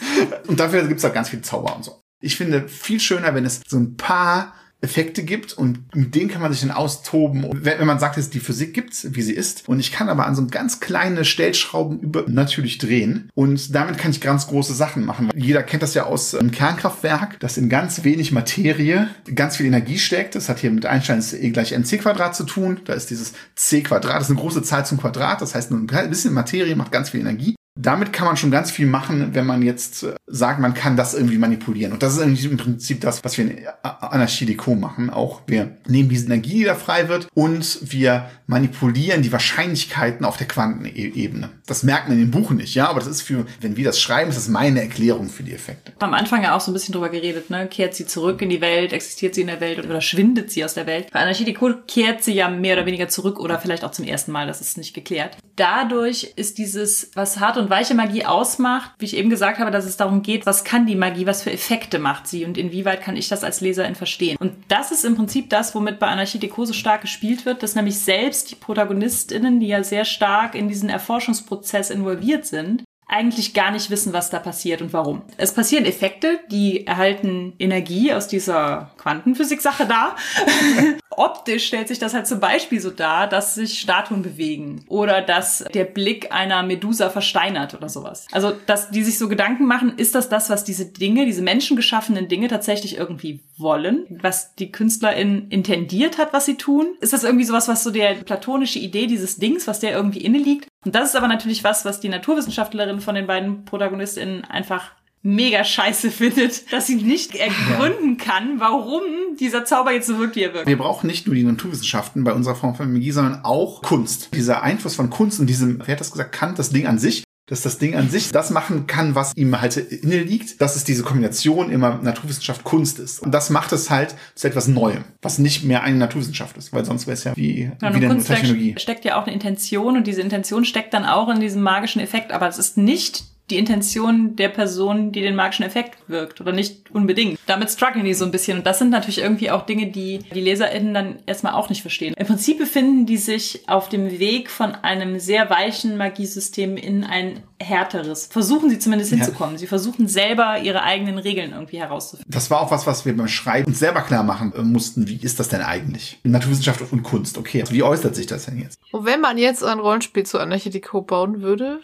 Speaker 3: und dafür gibt es halt ganz viel Zauber und so. Ich finde viel schöner, wenn es so ein paar Effekte gibt und mit denen kann man sich dann austoben. Wenn, wenn man sagt, dass die Physik gibt, wie sie ist, und ich kann aber an so ganz kleine Stellschrauben über natürlich drehen und damit kann ich ganz große Sachen machen. Jeder kennt das ja aus einem Kernkraftwerk, das in ganz wenig Materie ganz viel Energie steckt. Das hat hier mit Einsteins E gleich mc Quadrat zu tun. Da ist dieses c Quadrat, das ist eine große Zahl zum Quadrat. Das heißt, nur ein bisschen Materie macht ganz viel Energie damit kann man schon ganz viel machen, wenn man jetzt äh, sagt, man kann das irgendwie manipulieren. Und das ist irgendwie im Prinzip das, was wir in Anarchie Deco machen. Auch wir nehmen diese Energie, die da frei wird, und wir manipulieren die Wahrscheinlichkeiten auf der Quantenebene. Das merkt man in dem Buch nicht, ja, aber das ist für, wenn wir das schreiben, ist das meine Erklärung für die Effekte.
Speaker 1: Am Anfang ja auch so ein bisschen drüber geredet, ne? Kehrt sie zurück in die Welt, existiert sie in der Welt oder schwindet sie aus der Welt? Bei Anarchie Deco kehrt sie ja mehr oder weniger zurück oder vielleicht auch zum ersten Mal, das ist nicht geklärt. Dadurch ist dieses, was hart und weiche Magie ausmacht, wie ich eben gesagt habe, dass es darum geht, was kann die Magie, was für Effekte macht sie und inwieweit kann ich das als Leserin verstehen. Und das ist im Prinzip das, womit bei Anarchie stark gespielt wird, dass nämlich selbst die Protagonistinnen, die ja sehr stark in diesen Erforschungsprozess involviert sind, eigentlich gar nicht wissen, was da passiert und warum. Es passieren Effekte, die erhalten Energie aus dieser Quantenphysik-Sache da. Optisch stellt sich das halt zum Beispiel so dar, dass sich Statuen bewegen oder dass der Blick einer Medusa versteinert oder sowas. Also, dass die sich so Gedanken machen, ist das das, was diese Dinge, diese menschengeschaffenen Dinge tatsächlich irgendwie wollen? Was die Künstlerin intendiert hat, was sie tun? Ist das irgendwie sowas, was so der platonische Idee dieses Dings, was der irgendwie inne liegt? Und das ist aber natürlich was, was die Naturwissenschaftlerin von den beiden ProtagonistInnen einfach mega scheiße findet, dass sie nicht ergründen kann, warum dieser Zauber jetzt so wirkt, wie er wirkt.
Speaker 3: Wir brauchen nicht nur die Naturwissenschaften bei unserer Form von Magie, sondern auch Kunst. Dieser Einfluss von Kunst und diesem, wer hat das gesagt, Kant, das Ding an sich, dass das Ding an sich das machen kann, was ihm halt inne liegt, dass es diese Kombination immer Naturwissenschaft Kunst ist. Und das macht es halt zu etwas Neuem, was nicht mehr eine Naturwissenschaft ist, weil sonst wäre es ja wie
Speaker 1: ja,
Speaker 3: wieder
Speaker 1: nur Technologie. steckt ja auch eine Intention und diese Intention steckt dann auch in diesem magischen Effekt, aber es ist nicht die Intention der Person, die den magischen Effekt wirkt oder nicht unbedingt. Damit strugglen die so ein bisschen und das sind natürlich irgendwie auch Dinge, die die LeserInnen dann erstmal auch nicht verstehen. Im Prinzip befinden die sich auf dem Weg von einem sehr weichen Magiesystem in ein härteres. Versuchen sie zumindest hinzukommen. Ja. Sie versuchen selber ihre eigenen Regeln irgendwie herauszufinden.
Speaker 3: Das war auch was, was wir beim Schreiben uns selber klar machen äh, mussten. Wie ist das denn eigentlich? Naturwissenschaft und Kunst. Okay, also wie äußert sich das denn jetzt?
Speaker 2: Und wenn man jetzt ein Rollenspiel zu Anarchie bauen würde,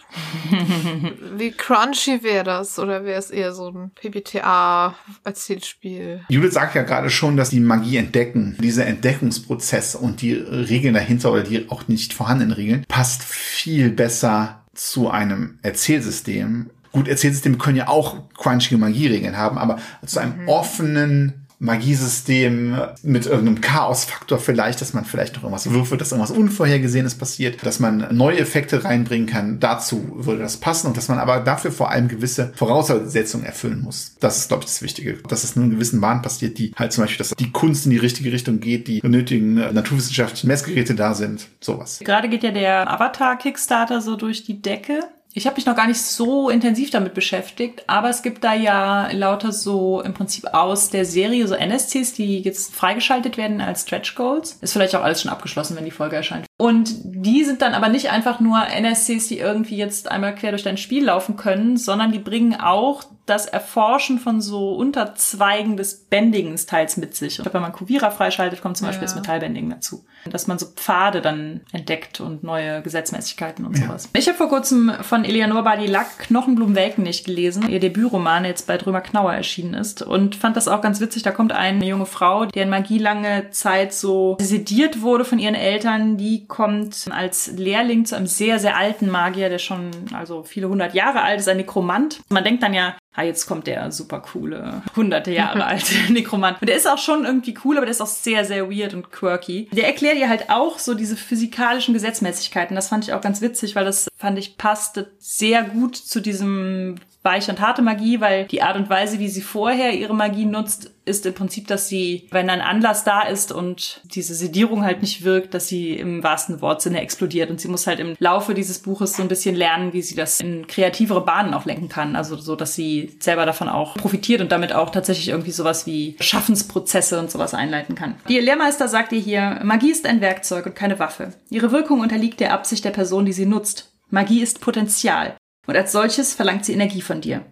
Speaker 2: wie crunchy wäre das? Oder wäre es eher so ein PBTA-Erzählspiel?
Speaker 3: Judith sagt ja gerade schon, dass die Magie entdecken, dieser Entdeckungsprozess und die Regeln dahinter oder die auch nicht vorhandenen Regeln, passt viel besser zu einem Erzählsystem. Gut, Erzählsysteme können ja auch crunchige Magieregeln haben, aber zu einem mhm. offenen Magiesystem mit irgendeinem Chaosfaktor vielleicht, dass man vielleicht noch irgendwas würfelt, dass irgendwas Unvorhergesehenes passiert, dass man neue Effekte reinbringen kann. Dazu würde das passen und dass man aber dafür vor allem gewisse Voraussetzungen erfüllen muss. Das ist, glaube ich, das Wichtige. Dass es in gewissen Bahnen passiert, die halt zum Beispiel, dass die Kunst in die richtige Richtung geht, die benötigen naturwissenschaftlichen Messgeräte da sind, sowas.
Speaker 1: Gerade geht ja der Avatar-Kickstarter so durch die Decke. Ich habe mich noch gar nicht so intensiv damit beschäftigt, aber es gibt da ja lauter so im Prinzip aus der Serie so NSCs, die jetzt freigeschaltet werden als Stretch Goals. Ist vielleicht auch alles schon abgeschlossen, wenn die Folge erscheint. Und die sind dann aber nicht einfach nur NSCs, die irgendwie jetzt einmal quer durch dein Spiel laufen können, sondern die bringen auch das Erforschen von so Unterzweigen des Bändigens teils mit sich. Und wenn man Kuvira freischaltet, kommt zum ja. Beispiel das Metallbändigen dazu. Dass man so Pfade dann entdeckt und neue Gesetzmäßigkeiten und ja. sowas. Ich habe vor kurzem von Eleanor Badilac Knochenblumenwelken nicht gelesen. Ihr Debütroman jetzt bei Drömer Knauer erschienen ist. Und fand das auch ganz witzig. Da kommt eine junge Frau, die in Magie lange Zeit so sediert wurde von ihren Eltern. Die kommt als Lehrling zu einem sehr, sehr alten Magier, der schon also viele hundert Jahre alt ist, ein Nekromant. Man denkt dann ja, ah, jetzt kommt der super coole, hunderte Jahre alte Nekromant. Und der ist auch schon irgendwie cool, aber der ist auch sehr, sehr weird und quirky. Der erklärt ihr halt auch so diese physikalischen Gesetzmäßigkeiten. Das fand ich auch ganz witzig, weil das, fand ich, passte sehr gut zu diesem weiche und harte Magie, weil die Art und Weise, wie sie vorher ihre Magie nutzt, ist im Prinzip, dass sie, wenn ein Anlass da ist und diese Sedierung halt nicht wirkt, dass sie im wahrsten Wortsinne explodiert. Und sie muss halt im Laufe dieses Buches so ein bisschen lernen, wie sie das in kreativere Bahnen auch lenken kann. Also so, dass sie selber davon auch profitiert und damit auch tatsächlich irgendwie sowas wie Schaffensprozesse und sowas einleiten kann. Die Lehrmeister sagt ihr hier, Magie ist ein Werkzeug und keine Waffe. Ihre Wirkung unterliegt der Absicht der Person, die sie nutzt. Magie ist Potenzial. Und als solches verlangt sie Energie von dir.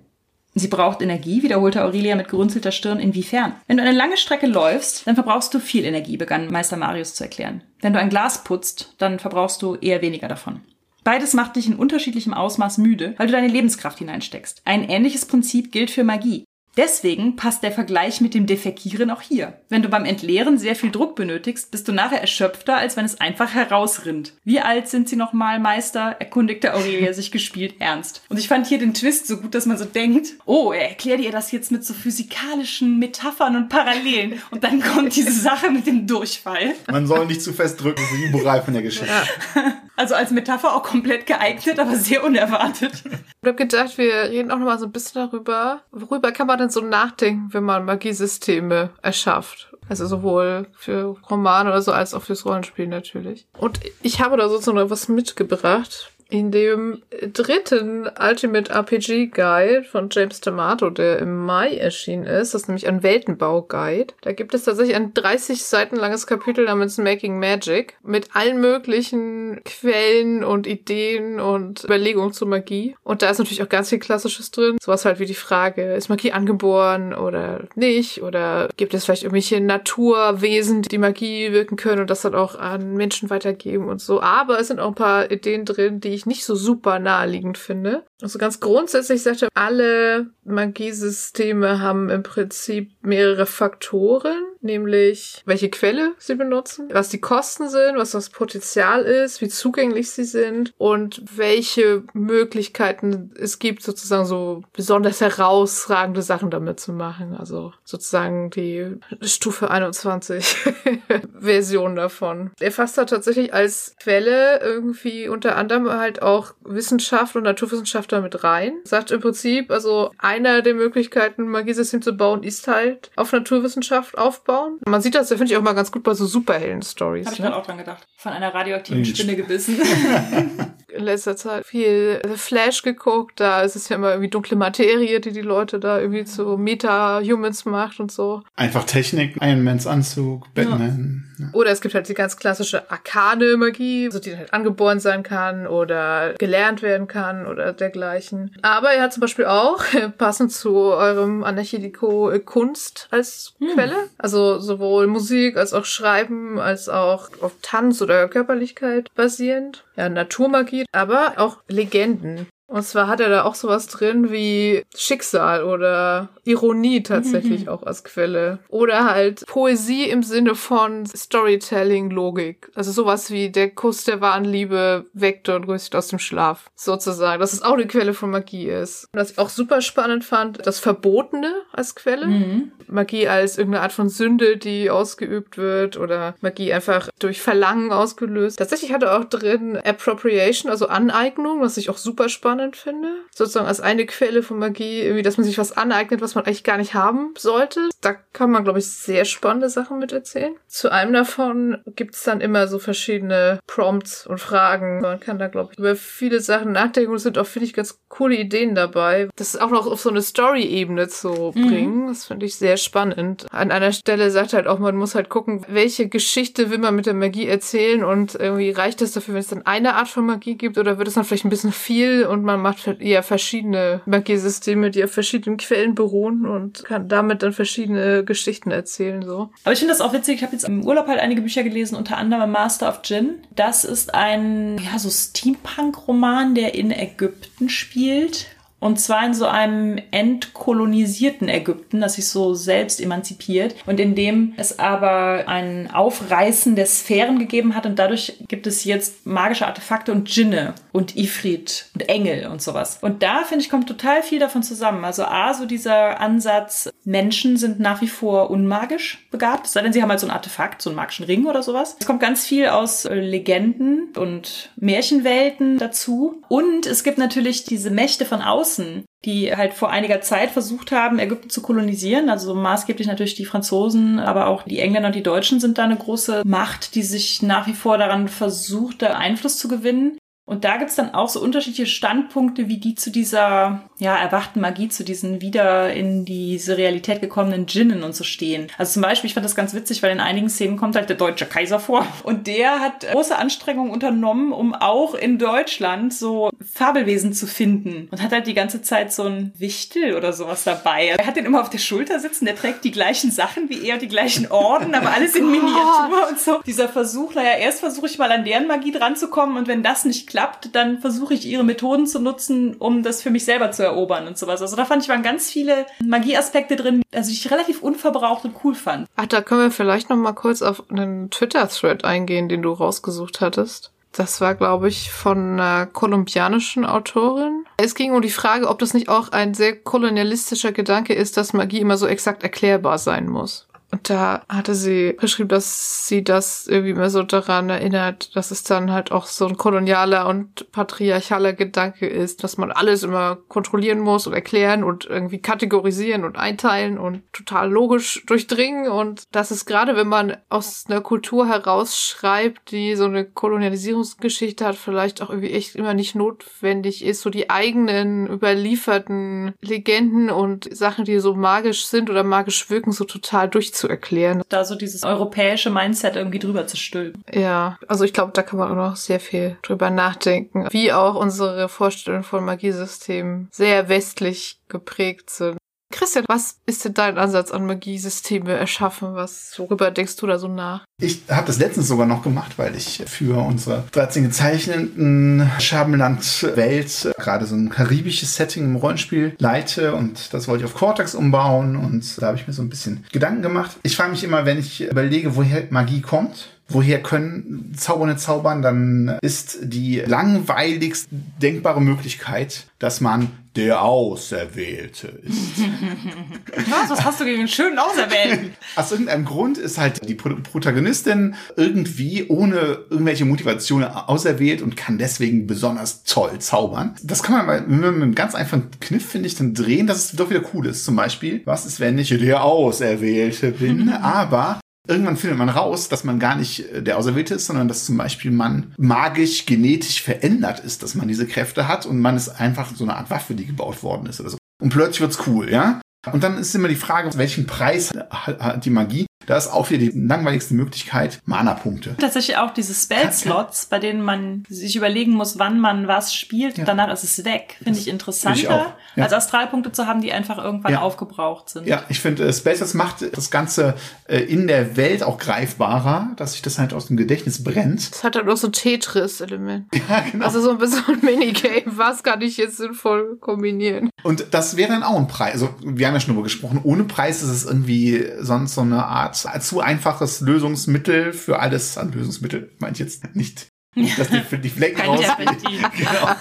Speaker 1: Sie braucht Energie, wiederholte Aurelia mit gerunzelter Stirn. Inwiefern? Wenn du eine lange Strecke läufst, dann verbrauchst du viel Energie, begann Meister Marius zu erklären. Wenn du ein Glas putzt, dann verbrauchst du eher weniger davon. Beides macht dich in unterschiedlichem Ausmaß müde, weil du deine Lebenskraft hineinsteckst. Ein ähnliches Prinzip gilt für Magie. Deswegen passt der Vergleich mit dem Defekieren auch hier. Wenn du beim Entleeren sehr viel Druck benötigst, bist du nachher erschöpfter, als wenn es einfach herausrinnt. Wie alt sind sie nochmal, Meister? erkundigte Aurelia sich gespielt ernst. Und ich fand hier den Twist so gut, dass man so denkt, oh, er erklärt ihr das jetzt mit so physikalischen Metaphern und Parallelen. Und dann kommt diese Sache mit dem Durchfall.
Speaker 3: Man soll nicht zu fest drücken, das ist die Moral von der Geschichte. Ja.
Speaker 1: Also als Metapher auch komplett geeignet, aber sehr unerwartet.
Speaker 2: Ich habe gedacht, wir reden auch nochmal so ein bisschen darüber, worüber kann man denn so nachdenken, wenn man Magiesysteme erschafft. Also sowohl für Romane oder so als auch fürs Rollenspiel natürlich. Und ich habe da sozusagen was mitgebracht. In dem dritten Ultimate RPG Guide von James Tomato, der im Mai erschienen ist, das ist nämlich ein Weltenbau-Guide. Da gibt es tatsächlich ein 30 Seiten langes Kapitel namens Making Magic mit allen möglichen Quellen und Ideen und Überlegungen zu Magie. Und da ist natürlich auch ganz viel Klassisches drin. Sowas halt wie die Frage, ist Magie angeboren oder nicht? Oder gibt es vielleicht irgendwelche Naturwesen, die Magie wirken können und das dann auch an Menschen weitergeben und so. Aber es sind auch ein paar Ideen drin, die ich nicht so super naheliegend finde. Also ganz grundsätzlich sagt er, alle Magiesysteme haben im Prinzip mehrere Faktoren, nämlich welche Quelle sie benutzen, was die Kosten sind, was das Potenzial ist, wie zugänglich sie sind und welche Möglichkeiten es gibt, sozusagen so besonders herausragende Sachen damit zu machen. Also sozusagen die Stufe 21 Version davon. Er fasst da tatsächlich als Quelle irgendwie unter anderem halt auch Wissenschaft und Naturwissenschaft damit rein. Sagt im Prinzip, also einer der Möglichkeiten, Magiesystem zu bauen, ist halt auf Naturwissenschaft aufbauen. Man sieht das, finde ich, auch mal ganz gut bei so Superhelden-Stories.
Speaker 1: Habe ich ne? gerade auch dran gedacht. Von einer radioaktiven Spinne gebissen.
Speaker 2: In letzter Zeit viel Flash geguckt. Da ist es ja immer irgendwie dunkle Materie, die die Leute da irgendwie zu Meta-Humans macht und so.
Speaker 3: Einfach Technik, Iron Mans Anzug, Batman.
Speaker 2: Ja. Oder es gibt halt die ganz klassische arkane Magie, also die halt angeboren sein kann oder gelernt werden kann oder dergleichen. Aber er hat zum Beispiel auch, passend zu eurem Anarchidico, Kunst als hm. Quelle. Also sowohl Musik als auch Schreiben als auch auf Tanz oder Körperlichkeit basierend. Ja, Naturmagie, aber auch Legenden. Und zwar hat er da auch sowas drin wie Schicksal oder Ironie tatsächlich mhm. auch als Quelle. Oder halt Poesie im Sinne von Storytelling, Logik. Also sowas wie der Kuss der wahren Liebe weckte und rüstet aus dem Schlaf. Sozusagen. Dass es auch eine Quelle von Magie ist. Und was ich auch super spannend fand, das Verbotene als Quelle. Mhm. Magie als irgendeine Art von Sünde, die ausgeübt wird oder Magie einfach durch Verlangen ausgelöst. Tatsächlich hat er auch drin Appropriation, also Aneignung, was ich auch super spannend finde. Sozusagen als eine Quelle von Magie, irgendwie, dass man sich was aneignet, was man eigentlich gar nicht haben sollte. Da kann man, glaube ich, sehr spannende Sachen mit erzählen. Zu einem davon gibt's dann immer so verschiedene Prompts und Fragen. Man kann da, glaube ich, über viele Sachen nachdenken und es sind auch, finde ich, ganz coole Ideen dabei. Das auch noch auf so eine Story-Ebene zu mhm. bringen. Mhm. Das finde ich sehr spannend. An einer Stelle sagt halt auch, man muss halt gucken, welche Geschichte will man mit der Magie erzählen und irgendwie reicht es dafür, wenn es dann eine Art von Magie gibt oder wird es dann vielleicht ein bisschen viel und man macht eher verschiedene Magiesysteme, die auf verschiedenen Quellen beruhen und kann damit dann verschiedene Geschichten erzählen, so.
Speaker 1: Aber ich finde das auch witzig. Ich habe jetzt im Urlaub halt einige Bücher gelesen, unter anderem Master of Gin. Das ist ein, ja, so Steampunk-Roman, der in Ägypten spielt. Und zwar in so einem entkolonisierten Ägypten, das sich so selbst emanzipiert und in dem es aber ein Aufreißen der Sphären gegeben hat und dadurch gibt es jetzt magische Artefakte und Djinne und Ifrit und Engel und sowas. Und da finde ich kommt total viel davon zusammen. Also A, so dieser Ansatz, Menschen sind nach wie vor unmagisch begabt, sei denn, sie haben halt so ein Artefakt, so einen magischen Ring oder sowas. Es kommt ganz viel aus äh, Legenden und Märchenwelten dazu. Und es gibt natürlich diese Mächte von außen, Russen, die halt vor einiger Zeit versucht haben, Ägypten zu kolonisieren. Also maßgeblich natürlich die Franzosen, aber auch die Engländer und die Deutschen sind da eine große Macht, die sich nach wie vor daran versucht, da Einfluss zu gewinnen. Und da gibt's dann auch so unterschiedliche Standpunkte, wie die zu dieser ja, erwachten Magie, zu diesen wieder in diese Realität gekommenen Djinnen und so stehen. Also zum Beispiel, ich fand das ganz witzig, weil in einigen Szenen kommt halt der deutsche Kaiser vor. Und der hat große Anstrengungen unternommen, um auch in Deutschland so Fabelwesen zu finden. Und hat halt die ganze Zeit so ein Wichtel oder sowas dabei. Er hat den immer auf der Schulter sitzen, der trägt die gleichen Sachen wie er, die gleichen Orden, aber alles in Miniatur und so. Dieser Versuch, naja, erst versuche ich mal an deren Magie dran zu kommen und wenn das nicht klappt, dann versuche ich ihre Methoden zu nutzen, um das für mich selber zu erobern und sowas. Also da fand ich waren ganz viele Magieaspekte drin, also die ich relativ unverbraucht und cool fand.
Speaker 2: Ach, da können wir vielleicht noch mal kurz auf einen Twitter-Thread eingehen, den du rausgesucht hattest. Das war, glaube ich, von einer kolumbianischen Autorin. Es ging um die Frage, ob das nicht auch ein sehr kolonialistischer Gedanke ist, dass Magie immer so exakt erklärbar sein muss. Und da hatte sie geschrieben, dass sie das irgendwie mehr so daran erinnert, dass es dann halt auch so ein kolonialer und patriarchaler Gedanke ist, dass man alles immer kontrollieren muss und erklären und irgendwie kategorisieren und einteilen und total logisch durchdringen. Und dass es gerade, wenn man aus einer Kultur herausschreibt, die so eine Kolonialisierungsgeschichte hat, vielleicht auch irgendwie echt immer nicht notwendig ist, so die eigenen überlieferten Legenden und Sachen, die so magisch sind oder magisch wirken, so total durchzuführen zu erklären.
Speaker 1: Da so dieses europäische Mindset irgendwie drüber zu stülpen.
Speaker 2: Ja, also ich glaube, da kann man auch noch sehr viel drüber nachdenken, wie auch unsere Vorstellungen von Magiesystemen sehr westlich geprägt sind. Christian, was ist denn dein Ansatz an Magiesysteme erschaffen? Was, worüber denkst du da so nach?
Speaker 3: Ich habe das letztens sogar noch gemacht, weil ich für unsere 13 gezeichneten Schabenland-Welt gerade so ein karibisches Setting im Rollenspiel leite und das wollte ich auf Cortex umbauen und da habe ich mir so ein bisschen Gedanken gemacht. Ich frage mich immer, wenn ich überlege, woher Magie kommt, woher können Zaubernde zaubern, dann ist die langweiligst denkbare Möglichkeit, dass man der Auserwählte ist.
Speaker 1: Was? Was hast du gegen einen schönen Auserwählten?
Speaker 3: Aus irgendeinem Grund ist halt die Protagonistin irgendwie ohne irgendwelche Motivation auserwählt und kann deswegen besonders toll zaubern. Das kann man mal mit einem ganz einfachen Kniff, finde ich, dann drehen, dass es doch wieder cool ist. Zum Beispiel, was ist, wenn ich der Auserwählte bin, aber Irgendwann findet man raus, dass man gar nicht äh, der Auserwählte ist, sondern dass zum Beispiel man magisch, genetisch verändert ist, dass man diese Kräfte hat und man ist einfach so eine Art Waffe, die gebaut worden ist oder so. Und plötzlich wird's cool, ja? Und dann ist immer die Frage, welchen Preis hat die Magie? Da ist auch wieder die langweiligste Möglichkeit, Mana-Punkte.
Speaker 1: Tatsächlich auch diese Spell-Slots, bei denen man sich überlegen muss, wann man was spielt. Ja. Danach ist es weg. Finde ich interessanter, ich ja. als Astralpunkte zu haben, die einfach irgendwann ja. aufgebraucht sind.
Speaker 3: Ja, ich finde, äh, Spell-Slots macht das Ganze äh, in der Welt auch greifbarer, dass sich das halt aus dem Gedächtnis brennt.
Speaker 2: Das hat halt auch so ein Tetris-Element.
Speaker 3: Ja, genau.
Speaker 2: Also so ein bisschen ein Minigame. Was kann ich jetzt sinnvoll kombinieren?
Speaker 3: Und das wäre dann auch ein Preis. Also, wir haben ja schon darüber gesprochen. Ohne Preis ist es irgendwie sonst so eine Art zu einfaches Lösungsmittel für alles an Lösungsmittel. Meine ich jetzt nicht, dass die, für die Flecken rausgehen. genau.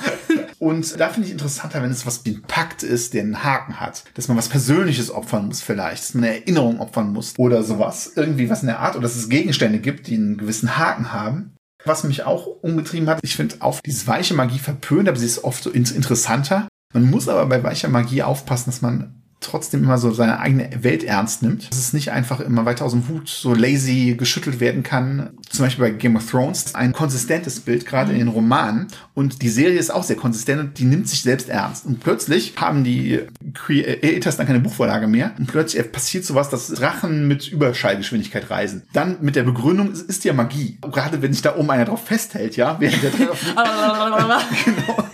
Speaker 3: Und da finde ich interessanter, wenn es was wie ein Pakt ist, der einen Haken hat. Dass man was Persönliches opfern muss vielleicht, dass man eine Erinnerung opfern muss oder sowas. Irgendwie was in der Art. Oder dass es Gegenstände gibt, die einen gewissen Haken haben. Was mich auch umgetrieben hat, ich finde auch dieses weiche Magie verpönt, aber sie ist oft so interessanter. Man muss aber bei weicher Magie aufpassen, dass man trotzdem immer so seine eigene Welt ernst nimmt. Dass es nicht einfach immer weiter aus dem Hut so lazy geschüttelt werden kann. Zum Beispiel bei Game of Thrones ein konsistentes Bild, gerade in den Romanen. Und die Serie ist auch sehr konsistent und die nimmt sich selbst ernst. Und plötzlich haben die Creators dann keine Buchvorlage mehr. Und plötzlich passiert sowas, dass Drachen mit Überschallgeschwindigkeit reisen. Dann mit der Begründung, es ist ja Magie. Gerade wenn sich da oben einer drauf festhält, ja, während der
Speaker 2: genau.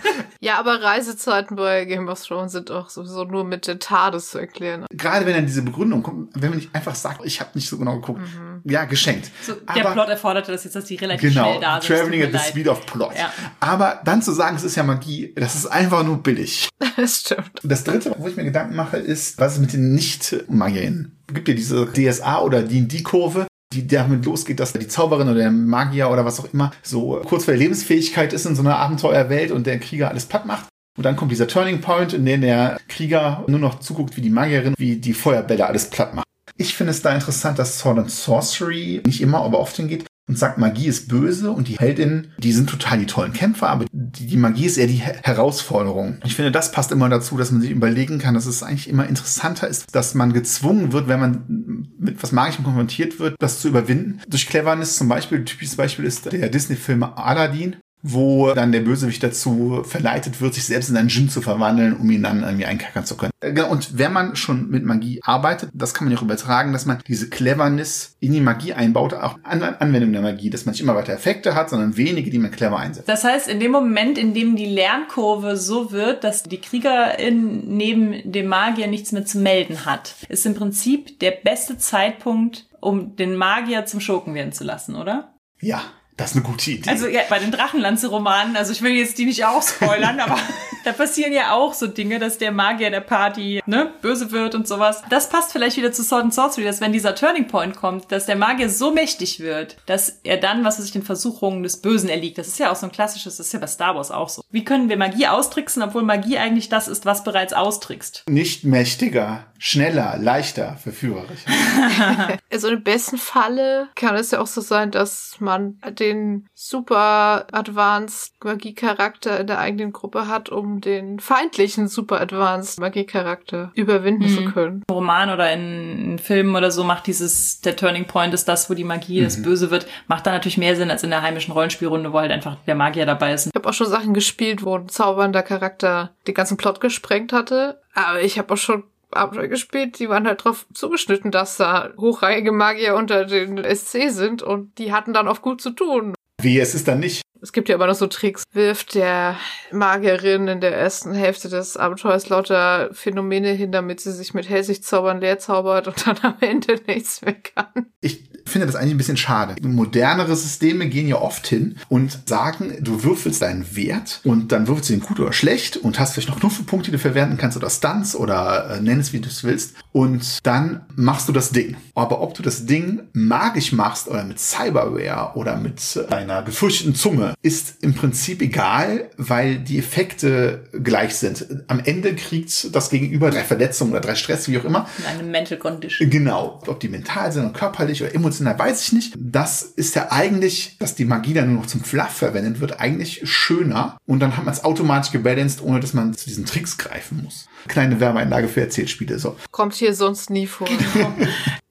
Speaker 2: Ja, aber Reisezeiten bei Game of Thrones sind auch sowieso nur mit der TARDIS zu erklären.
Speaker 3: Gerade wenn dann diese Begründung kommt, wenn man nicht einfach sagt, ich habe nicht so genau geguckt, mhm. ja, geschenkt.
Speaker 1: So, der aber, Plot erforderte das jetzt, dass die relativ genau, schnell da
Speaker 3: sind. Traveling at the speed of plot. Ja. Aber dann zu sagen, es ist ja Magie, das ist einfach nur billig.
Speaker 2: das stimmt.
Speaker 3: Das dritte, wo ich mir Gedanken mache, ist, was ist mit den Nicht-Magien? Gibt ja diese DSA oder D&D-Kurve, die damit losgeht, dass die Zauberin oder der Magier oder was auch immer so kurz vor der Lebensfähigkeit ist in so einer Abenteuerwelt und der Krieger alles platt macht. Und dann kommt dieser Turning Point, in dem der Krieger nur noch zuguckt, wie die Magierin, wie die Feuerbälle alles platt macht. Ich finde es da interessant, dass Sword and Sorcery nicht immer, aber oft hingeht, und sagt, Magie ist böse und die Heldinnen, die sind total die tollen Kämpfer, aber die, die Magie ist eher die Herausforderung. Ich finde, das passt immer dazu, dass man sich überlegen kann, dass es eigentlich immer interessanter ist, dass man gezwungen wird, wenn man mit was Magischem konfrontiert wird, das zu überwinden. Durch Cleverness zum Beispiel, typisches Beispiel ist der Disney-Film Aladdin, wo dann der Bösewicht dazu verleitet wird, sich selbst in einen Djinn zu verwandeln, um ihn dann irgendwie einkackern zu können. Äh, genau, und wenn man schon mit Magie arbeitet, das kann man ja auch übertragen, dass man diese Cleverness in die Magie einbaut, auch an Anwendung der Magie, dass man nicht immer weiter Effekte hat, sondern wenige, die man clever einsetzt.
Speaker 1: Das heißt, in dem Moment, in dem die Lernkurve so wird, dass die Kriegerin neben dem Magier nichts mehr zu melden hat, ist im Prinzip der beste Zeitpunkt, um den Magier zum Schurken werden zu lassen, oder?
Speaker 3: Ja, das ist eine gute Idee.
Speaker 1: Also ja, bei den Drachenlanze-Romanen, also ich will jetzt die nicht auch spoilern, aber da passieren ja auch so Dinge, dass der Magier der Party ne, böse wird und sowas. Das passt vielleicht wieder zu Sword and Sorcery, dass wenn dieser Turning Point kommt, dass der Magier so mächtig wird, dass er dann, was weiß ich, den Versuchungen des Bösen erliegt. Das ist ja auch so ein klassisches, das ist ja bei Star Wars auch so. Wie können wir Magie austricksen, obwohl Magie eigentlich das ist, was bereits austrickst?
Speaker 3: Nicht mächtiger, schneller, leichter, verführerisch.
Speaker 2: also im besten Falle kann es ja auch so sein, dass man den super advanced Magiecharakter in der eigenen Gruppe hat, um den feindlichen super advanced Magiecharakter überwinden mhm. zu können.
Speaker 1: Im Roman oder in, in Filmen oder so macht dieses, der Turning Point ist das, wo die Magie mhm. das Böse wird, macht da natürlich mehr Sinn als in der heimischen Rollenspielrunde, wo halt einfach der Magier dabei ist.
Speaker 2: Ich habe auch schon Sachen gespielt, wo ein zaubernder Charakter den ganzen Plot gesprengt hatte. Aber ich habe auch schon Abenteuer gespielt, die waren halt drauf zugeschnitten, dass da hochrangige Magier unter den SC sind und die hatten dann auch gut zu tun.
Speaker 3: Wie, es ist dann nicht
Speaker 2: Es gibt ja immer noch so Tricks. Wirft der Magierin in der ersten Hälfte des Abenteuers lauter Phänomene hin, damit sie sich mit Hellsichtzaubern leer zaubert und dann am Ende nichts mehr kann.
Speaker 3: Ich finde das eigentlich ein bisschen schade. Modernere Systeme gehen ja oft hin und sagen, du würfelst deinen Wert und dann würfelst du ihn gut oder schlecht und hast vielleicht noch Knuffelpunkte, die du verwerten kannst oder Stunts oder äh, nenn es, wie du es willst. Und dann machst du das Ding. Aber ob du das Ding magisch machst oder mit Cyberware oder mit einer gefürchteten Zunge, ist im Prinzip egal, weil die Effekte gleich sind. Am Ende kriegt das Gegenüber drei Verletzungen oder drei Stress, wie auch immer.
Speaker 1: In einem Mental Condition.
Speaker 3: Genau. Ob die mental sind oder körperlich oder emotional, weiß ich nicht. Das ist ja eigentlich, dass die Magie dann nur noch zum Fluff verwendet wird, eigentlich schöner. Und dann hat man es automatisch gebalanced, ohne dass man zu diesen Tricks greifen muss. Kleine Wärmeeinlage für Erzählspiele, so.
Speaker 2: Kommt hier sonst nie vor. Genau.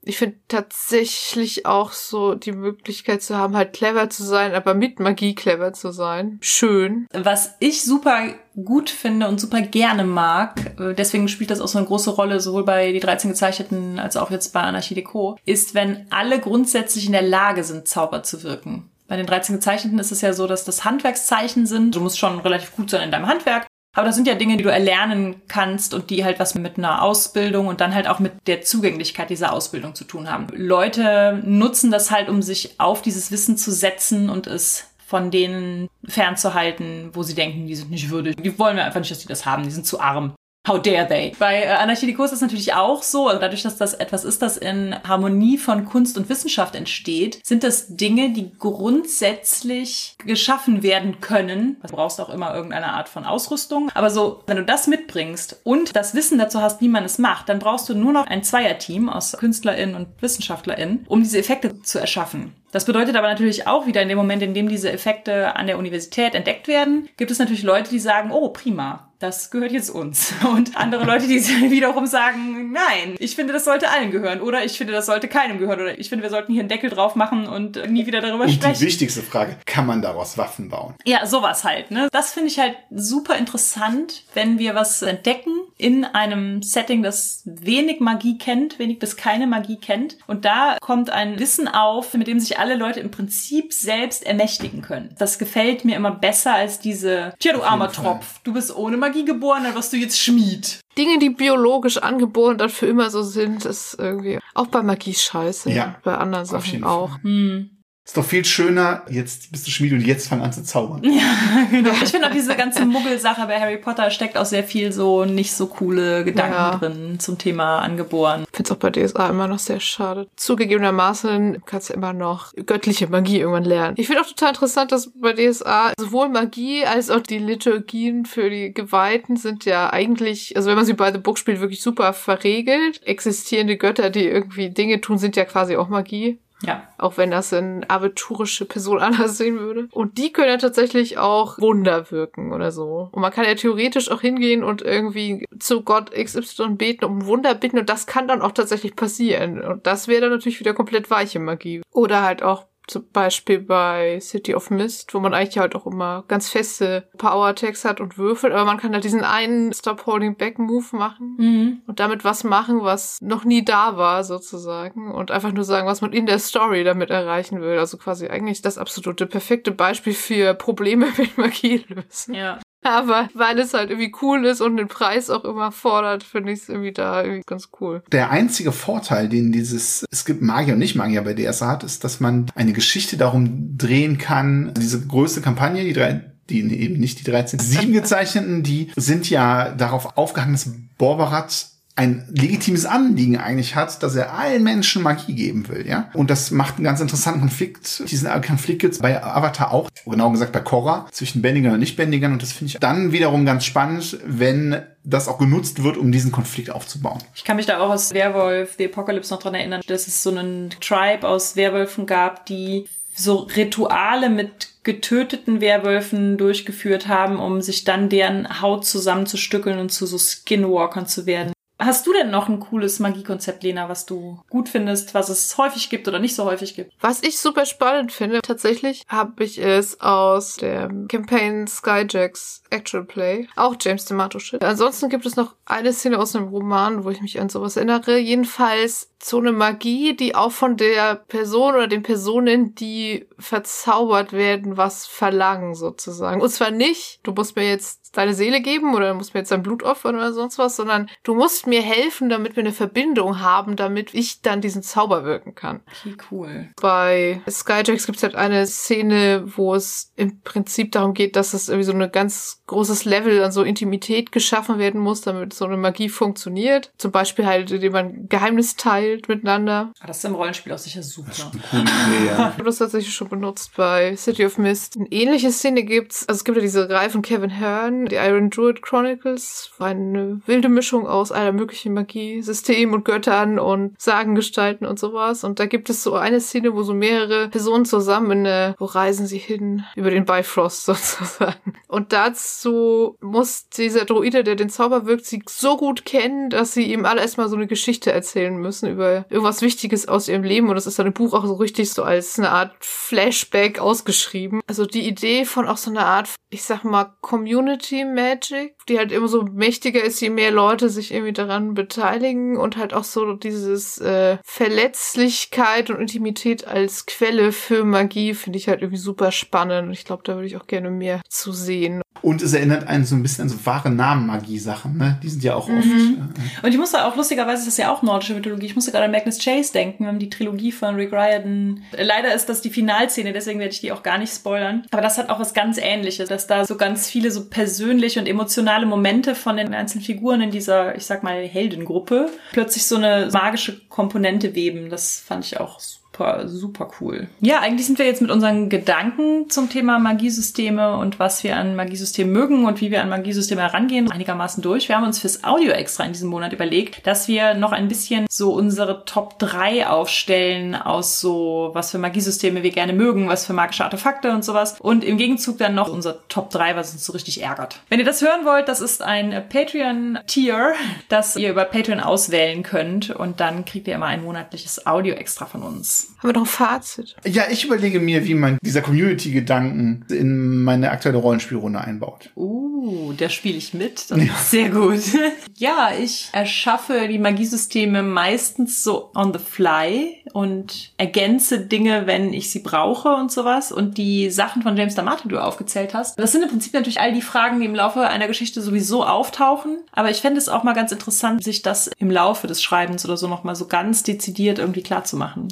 Speaker 2: Ich finde tatsächlich auch so die Möglichkeit zu haben, halt clever zu sein, aber mit Magie clever zu sein. Schön.
Speaker 1: Was ich super gut finde und super gerne mag, äh, deswegen spielt das auch so eine große Rolle, sowohl bei die 13 Gezeichneten als auch jetzt bei Anarchie Deco, ist, wenn alle grundsätzlich in der Lage sind, Zauber zu wirken. Bei den 13 Gezeichneten ist es ja so, dass das Handwerkszeichen sind. Du musst schon relativ gut sein in deinem Handwerk. Aber das sind ja Dinge, die du erlernen kannst und die halt was mit einer Ausbildung und dann halt auch mit der Zugänglichkeit dieser Ausbildung zu tun haben. Leute nutzen das halt, um sich auf dieses Wissen zu setzen und es von denen fernzuhalten, wo sie denken, die sind nicht würdig. Die wollen wir einfach nicht, dass die das haben, die sind zu arm. How dare they? Bei äh, Anarchie ist es natürlich auch so, also dadurch, dass das etwas ist, das in Harmonie von Kunst und Wissenschaft entsteht, sind das Dinge, die grundsätzlich geschaffen werden können. Du brauchst auch immer irgendeine Art von Ausrüstung. Aber so, wenn du das mitbringst und das Wissen dazu hast, wie man es macht, dann brauchst du nur noch ein Zweierteam aus KünstlerInnen und WissenschaftlerInnen, um diese Effekte zu erschaffen. Das bedeutet aber natürlich auch wieder in dem Moment, in dem diese Effekte an der Universität entdeckt werden, gibt es natürlich Leute, die sagen, oh, prima, das gehört jetzt uns. Und andere Leute, die wiederum sagen, nein, ich finde, das sollte allen gehören. Oder ich finde, das sollte keinem gehören. Oder ich finde, wir sollten hier einen Deckel drauf machen und nie wieder darüber
Speaker 3: und
Speaker 1: sprechen.
Speaker 3: Die wichtigste Frage, kann man daraus Waffen bauen?
Speaker 1: Ja, sowas halt. Ne? Das finde ich halt super interessant, wenn wir was entdecken in einem Setting, das wenig Magie kennt, wenig bis keine Magie kennt. Und da kommt ein Wissen auf, mit dem sich alle Leute im Prinzip selbst ermächtigen können. Das gefällt mir immer besser als diese, tja, du armer Tropf, du bist ohne Magie Magie geboren, dann wirst du jetzt Schmied.
Speaker 2: Dinge, die biologisch angeboren dann für immer so sind, ist irgendwie auch bei Magie scheiße. Ja. Bei anderen Sachen auch. Hm.
Speaker 3: Ist doch viel schöner, jetzt bist du Schmied und jetzt fang an zu zaubern.
Speaker 1: Ja, genau. Ich finde auch diese ganze Muggelsache bei Harry Potter steckt auch sehr viel so nicht so coole Gedanken ja. drin zum Thema angeboren.
Speaker 2: Ich finde es auch bei DSA immer noch sehr schade. Zugegebenermaßen kannst du immer noch göttliche Magie irgendwann lernen. Ich finde auch total interessant, dass bei DSA sowohl Magie als auch die Liturgien für die Geweihten sind ja eigentlich, also wenn man sie bei The Book spielt, wirklich super verregelt. Existierende Götter, die irgendwie Dinge tun, sind ja quasi auch Magie.
Speaker 1: Ja.
Speaker 2: Auch wenn das eine aventurische Person anders sehen würde. Und die können ja tatsächlich auch Wunder wirken oder so. Und man kann ja theoretisch auch hingehen und irgendwie zu Gott XY beten, um Wunder bitten. Und das kann dann auch tatsächlich passieren. Und das wäre dann natürlich wieder komplett weiche Magie. Oder halt auch zum Beispiel bei City of Mist, wo man eigentlich halt auch immer ganz feste Power-Tags hat und würfelt, aber man kann halt diesen einen Stop Holding Back Move machen mhm. und damit was machen, was noch nie da war, sozusagen. Und einfach nur sagen, was man in der Story damit erreichen will. Also quasi eigentlich das absolute perfekte Beispiel für Probleme mit Magie lösen.
Speaker 1: Ja.
Speaker 2: Aber weil es halt irgendwie cool ist und den Preis auch immer fordert, finde ich es irgendwie da irgendwie ganz cool.
Speaker 3: Der einzige Vorteil, den dieses, es gibt Magier und Nicht-Magier bei DSA hat, ist, dass man eine Geschichte darum drehen kann, diese größte Kampagne, die drei die eben nicht die 13, sieben gezeichneten, die sind ja darauf aufgehangen, dass Borberat ein legitimes Anliegen eigentlich hat, dass er allen Menschen Magie geben will, ja. Und das macht einen ganz interessanten Konflikt. Diesen Konflikt gibt bei Avatar auch, genau gesagt bei Korra, zwischen Bändigern und Nicht-Bändigern. Und das finde ich dann wiederum ganz spannend, wenn das auch genutzt wird, um diesen Konflikt aufzubauen.
Speaker 1: Ich kann mich da auch aus Werwolf, The Apocalypse noch dran erinnern, dass es so einen Tribe aus Werwölfen gab, die so Rituale mit getöteten Werwölfen durchgeführt haben, um sich dann deren Haut zusammenzustückeln und zu so Skinwalkern zu werden. Hast du denn noch ein cooles Magiekonzept, Lena, was du gut findest, was es häufig gibt oder nicht so häufig gibt?
Speaker 2: Was ich super spannend finde, tatsächlich habe ich es aus der Campaign Skyjacks Actual Play, auch James D'Amato Shit. Ansonsten gibt es noch eine Szene aus einem Roman, wo ich mich an sowas erinnere. Jedenfalls so eine Magie, die auch von der Person oder den Personen, die verzaubert werden, was verlangen sozusagen. Und zwar nicht, du musst mir jetzt deine Seele geben oder du musst mir jetzt dein Blut opfern oder sonst was, sondern du musst mir helfen, damit wir eine Verbindung haben, damit ich dann diesen Zauber wirken kann.
Speaker 1: Okay, cool.
Speaker 2: Bei Skyjacks gibt es halt eine Szene, wo es im Prinzip darum geht, dass es irgendwie so ein ganz großes Level an so Intimität geschaffen werden muss, damit so eine Magie funktioniert. Zum Beispiel halt, indem man Geheimnis teilt miteinander.
Speaker 1: Ah, das ist im Rollenspiel auch sicher super. Das ist eine
Speaker 3: coole Idee, ja.
Speaker 2: Das tatsächlich schon benutzt bei City of Mist. Eine ähnliche Szene gibt's, also es gibt ja diese Reihe von Kevin Hearn, die Iron Druid Chronicles, war eine wilde Mischung aus aller möglichen Magie, System und Göttern und Sagengestalten und sowas. Und da gibt es so eine Szene, wo so mehrere Personen zusammen, äh, wo reisen sie hin? Über den Bifrost sozusagen. Und dazu muss dieser Druide, der den Zauber wirkt, sie so gut kennen, dass sie ihm alle erstmal so eine Geschichte erzählen müssen über irgendwas Wichtiges aus ihrem Leben. Und das ist dann im Buch auch so richtig so als eine Art Flashback ausgeschrieben. Also die Idee von auch so einer Art, ich sag mal, Community Magic, die halt immer so mächtiger ist, je mehr Leute sich irgendwie daran beteiligen und halt auch so dieses äh, Verletzlichkeit und Intimität als Quelle für Magie finde ich halt irgendwie super spannend. Und ich glaube, da würde ich auch gerne mehr zu sehen.
Speaker 3: Und es erinnert einen so ein bisschen an so wahre Namen-Magie-Sachen, ne? Die sind ja auch oft. Mhm.
Speaker 1: Äh, und ich musste auch, lustigerweise ist das ja auch nordische Mythologie. Ich musste gerade an Magnus Chase denken. Wir haben die Trilogie von Rick Riordan. Leider ist das die Finalszene, deswegen werde ich die auch gar nicht spoilern. Aber das hat auch was ganz ähnliches, dass da so ganz viele so persönliche und emotionale Momente von den einzelnen Figuren in dieser, ich sag mal, Heldengruppe plötzlich so eine magische Komponente weben. Das fand ich auch super super, super cool. Ja, eigentlich sind wir jetzt mit unseren Gedanken zum Thema Magiesysteme und was wir an Magiesystemen mögen und wie wir an Magiesysteme herangehen, einigermaßen durch. Wir haben uns fürs Audio extra in diesem Monat überlegt, dass wir noch ein bisschen so unsere Top 3 aufstellen aus so, was für Magiesysteme wir gerne mögen, was für magische Artefakte und sowas. Und im Gegenzug dann noch unser Top 3, was uns so richtig ärgert. Wenn ihr das hören wollt, das ist ein Patreon-Tier, das ihr über Patreon auswählen könnt und dann kriegt ihr immer ein monatliches Audio extra von uns.
Speaker 2: Haben wir noch ein Fazit?
Speaker 3: Ja, ich überlege mir, wie man dieser Community-Gedanken in meine aktuelle Rollenspielrunde einbaut.
Speaker 1: Uh, da spiele ich mit. Das ja. ist sehr gut. ja, ich erschaffe die Magiesysteme meistens so on the fly und ergänze Dinge, wenn ich sie brauche und sowas. Und die Sachen von James D'Amato, die du aufgezählt hast, das sind im Prinzip natürlich all die Fragen, die im Laufe einer Geschichte sowieso auftauchen. Aber ich fände es auch mal ganz interessant, sich das im Laufe des Schreibens oder so nochmal so ganz dezidiert irgendwie klar zu machen.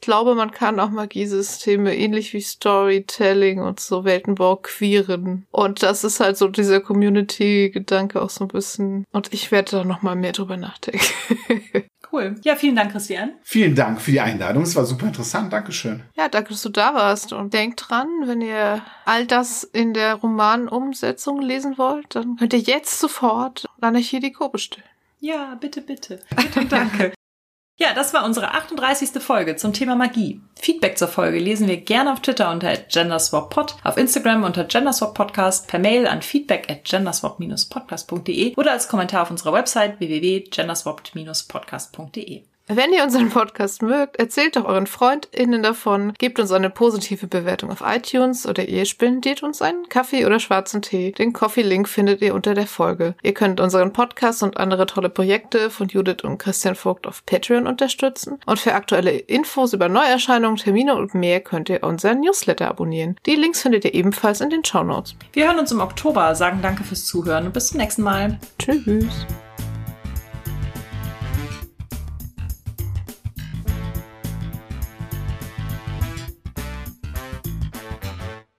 Speaker 2: Ich glaube, man kann auch Magiesysteme ähnlich wie Storytelling und so Weltenbau queeren. Und das ist halt so dieser Community-Gedanke auch so ein bisschen. Und ich werde da noch mal mehr drüber nachdenken.
Speaker 1: Cool. Ja, vielen Dank, Christian.
Speaker 3: Vielen Dank für die Einladung. Es war super interessant. Dankeschön.
Speaker 2: Ja, danke, dass du da warst. Und denkt dran, wenn ihr all das in der Romanumsetzung lesen wollt, dann könnt ihr jetzt sofort Anarchie die Co bestellen.
Speaker 1: Ja, bitte, bitte. Bitte, danke. Ja, das war unsere 38. Folge zum Thema Magie. Feedback zur Folge lesen wir gerne auf Twitter unter genderswappod, auf Instagram unter genderswappodcast, per Mail an feedback at genderswap-podcast.de oder als Kommentar auf unserer Website www.genderswapped-podcast.de.
Speaker 2: Wenn ihr unseren Podcast mögt, erzählt doch euren FreundInnen davon, gebt uns eine positive Bewertung auf iTunes oder ihr spendiert uns einen Kaffee oder schwarzen Tee. Den Coffee-Link findet ihr unter der Folge. Ihr könnt unseren Podcast und andere tolle Projekte von Judith und Christian Vogt auf Patreon unterstützen. Und für aktuelle Infos über Neuerscheinungen, Termine und mehr könnt ihr unseren Newsletter abonnieren. Die Links findet ihr ebenfalls in den Show Notes.
Speaker 1: Wir hören uns im Oktober, sagen danke fürs Zuhören und bis zum nächsten Mal.
Speaker 2: Tschüss.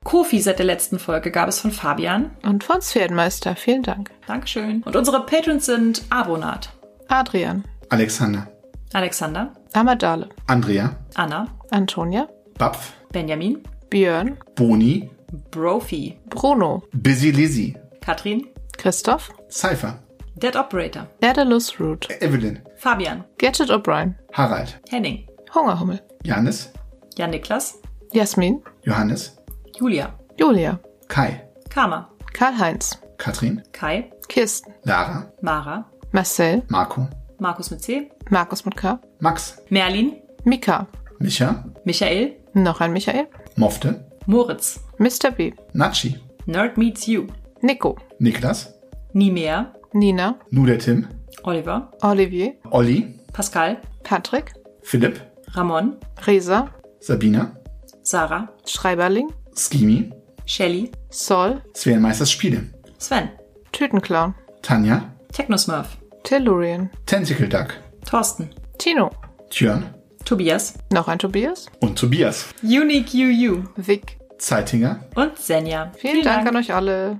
Speaker 1: Kofi seit der letzten Folge gab es von Fabian.
Speaker 2: Und von Pferdmeister. Vielen Dank.
Speaker 1: Dankeschön. Und unsere Patrons sind Abonat.
Speaker 2: Adrian.
Speaker 3: Alexander.
Speaker 1: Alexander.
Speaker 2: Amadale.
Speaker 3: Andrea.
Speaker 1: Anna.
Speaker 2: Antonia.
Speaker 3: Bapf.
Speaker 1: Benjamin.
Speaker 2: Björn.
Speaker 3: Boni.
Speaker 1: Brophy.
Speaker 2: Bruno.
Speaker 3: Busy Lizzy.
Speaker 1: Katrin.
Speaker 2: Christoph.
Speaker 3: Cypher.
Speaker 1: Dead Operator.
Speaker 2: Daedalus Root.
Speaker 3: Evelyn.
Speaker 1: Fabian.
Speaker 2: Gadget O'Brien.
Speaker 3: Harald.
Speaker 1: Henning.
Speaker 2: Hungerhummel.
Speaker 3: Janis.
Speaker 1: Jan Niklas.
Speaker 2: Jasmin.
Speaker 3: Johannes.
Speaker 1: Julia.
Speaker 2: Julia.
Speaker 3: Kai.
Speaker 1: Karma.
Speaker 2: Karl-Heinz.
Speaker 3: Katrin.
Speaker 1: Kai.
Speaker 2: Kirsten.
Speaker 3: Lara.
Speaker 1: Mara.
Speaker 2: Marcel.
Speaker 3: Marco.
Speaker 1: Markus mit C.
Speaker 2: Markus mit K.
Speaker 3: Max.
Speaker 1: Merlin.
Speaker 2: Mika.
Speaker 3: Micha.
Speaker 1: Michael.
Speaker 2: Noch ein Michael.
Speaker 3: Mofte.
Speaker 1: Moritz.
Speaker 2: Mr. B.
Speaker 3: Natschi.
Speaker 1: Nerd Meets You.
Speaker 2: Nico.
Speaker 3: Niklas.
Speaker 1: Nie mehr.
Speaker 2: Nina.
Speaker 3: Nu der Tim.
Speaker 1: Oliver.
Speaker 2: Olivier.
Speaker 3: Olli.
Speaker 1: Pascal,
Speaker 2: Patrick,
Speaker 3: Philipp,
Speaker 1: Ramon,
Speaker 2: Resa,
Speaker 3: Sabina,
Speaker 1: Sarah,
Speaker 2: Schreiberling,
Speaker 3: Skimi,
Speaker 1: Shelly,
Speaker 2: Sol,
Speaker 3: Sven Meisters Spiele,
Speaker 1: Sven,
Speaker 2: Tütenclown,
Speaker 3: Tanja,
Speaker 1: Technosmurf,
Speaker 2: Tellurian,
Speaker 3: Tentacle Duck,
Speaker 1: Thorsten,
Speaker 2: Tino,
Speaker 3: Tjörn.
Speaker 1: Tobias,
Speaker 2: noch ein Tobias,
Speaker 3: und Tobias.
Speaker 1: Unique UU
Speaker 2: Vic.
Speaker 3: Zeitinger.
Speaker 1: Und Senja.
Speaker 2: Vielen, Dank. an euch alle.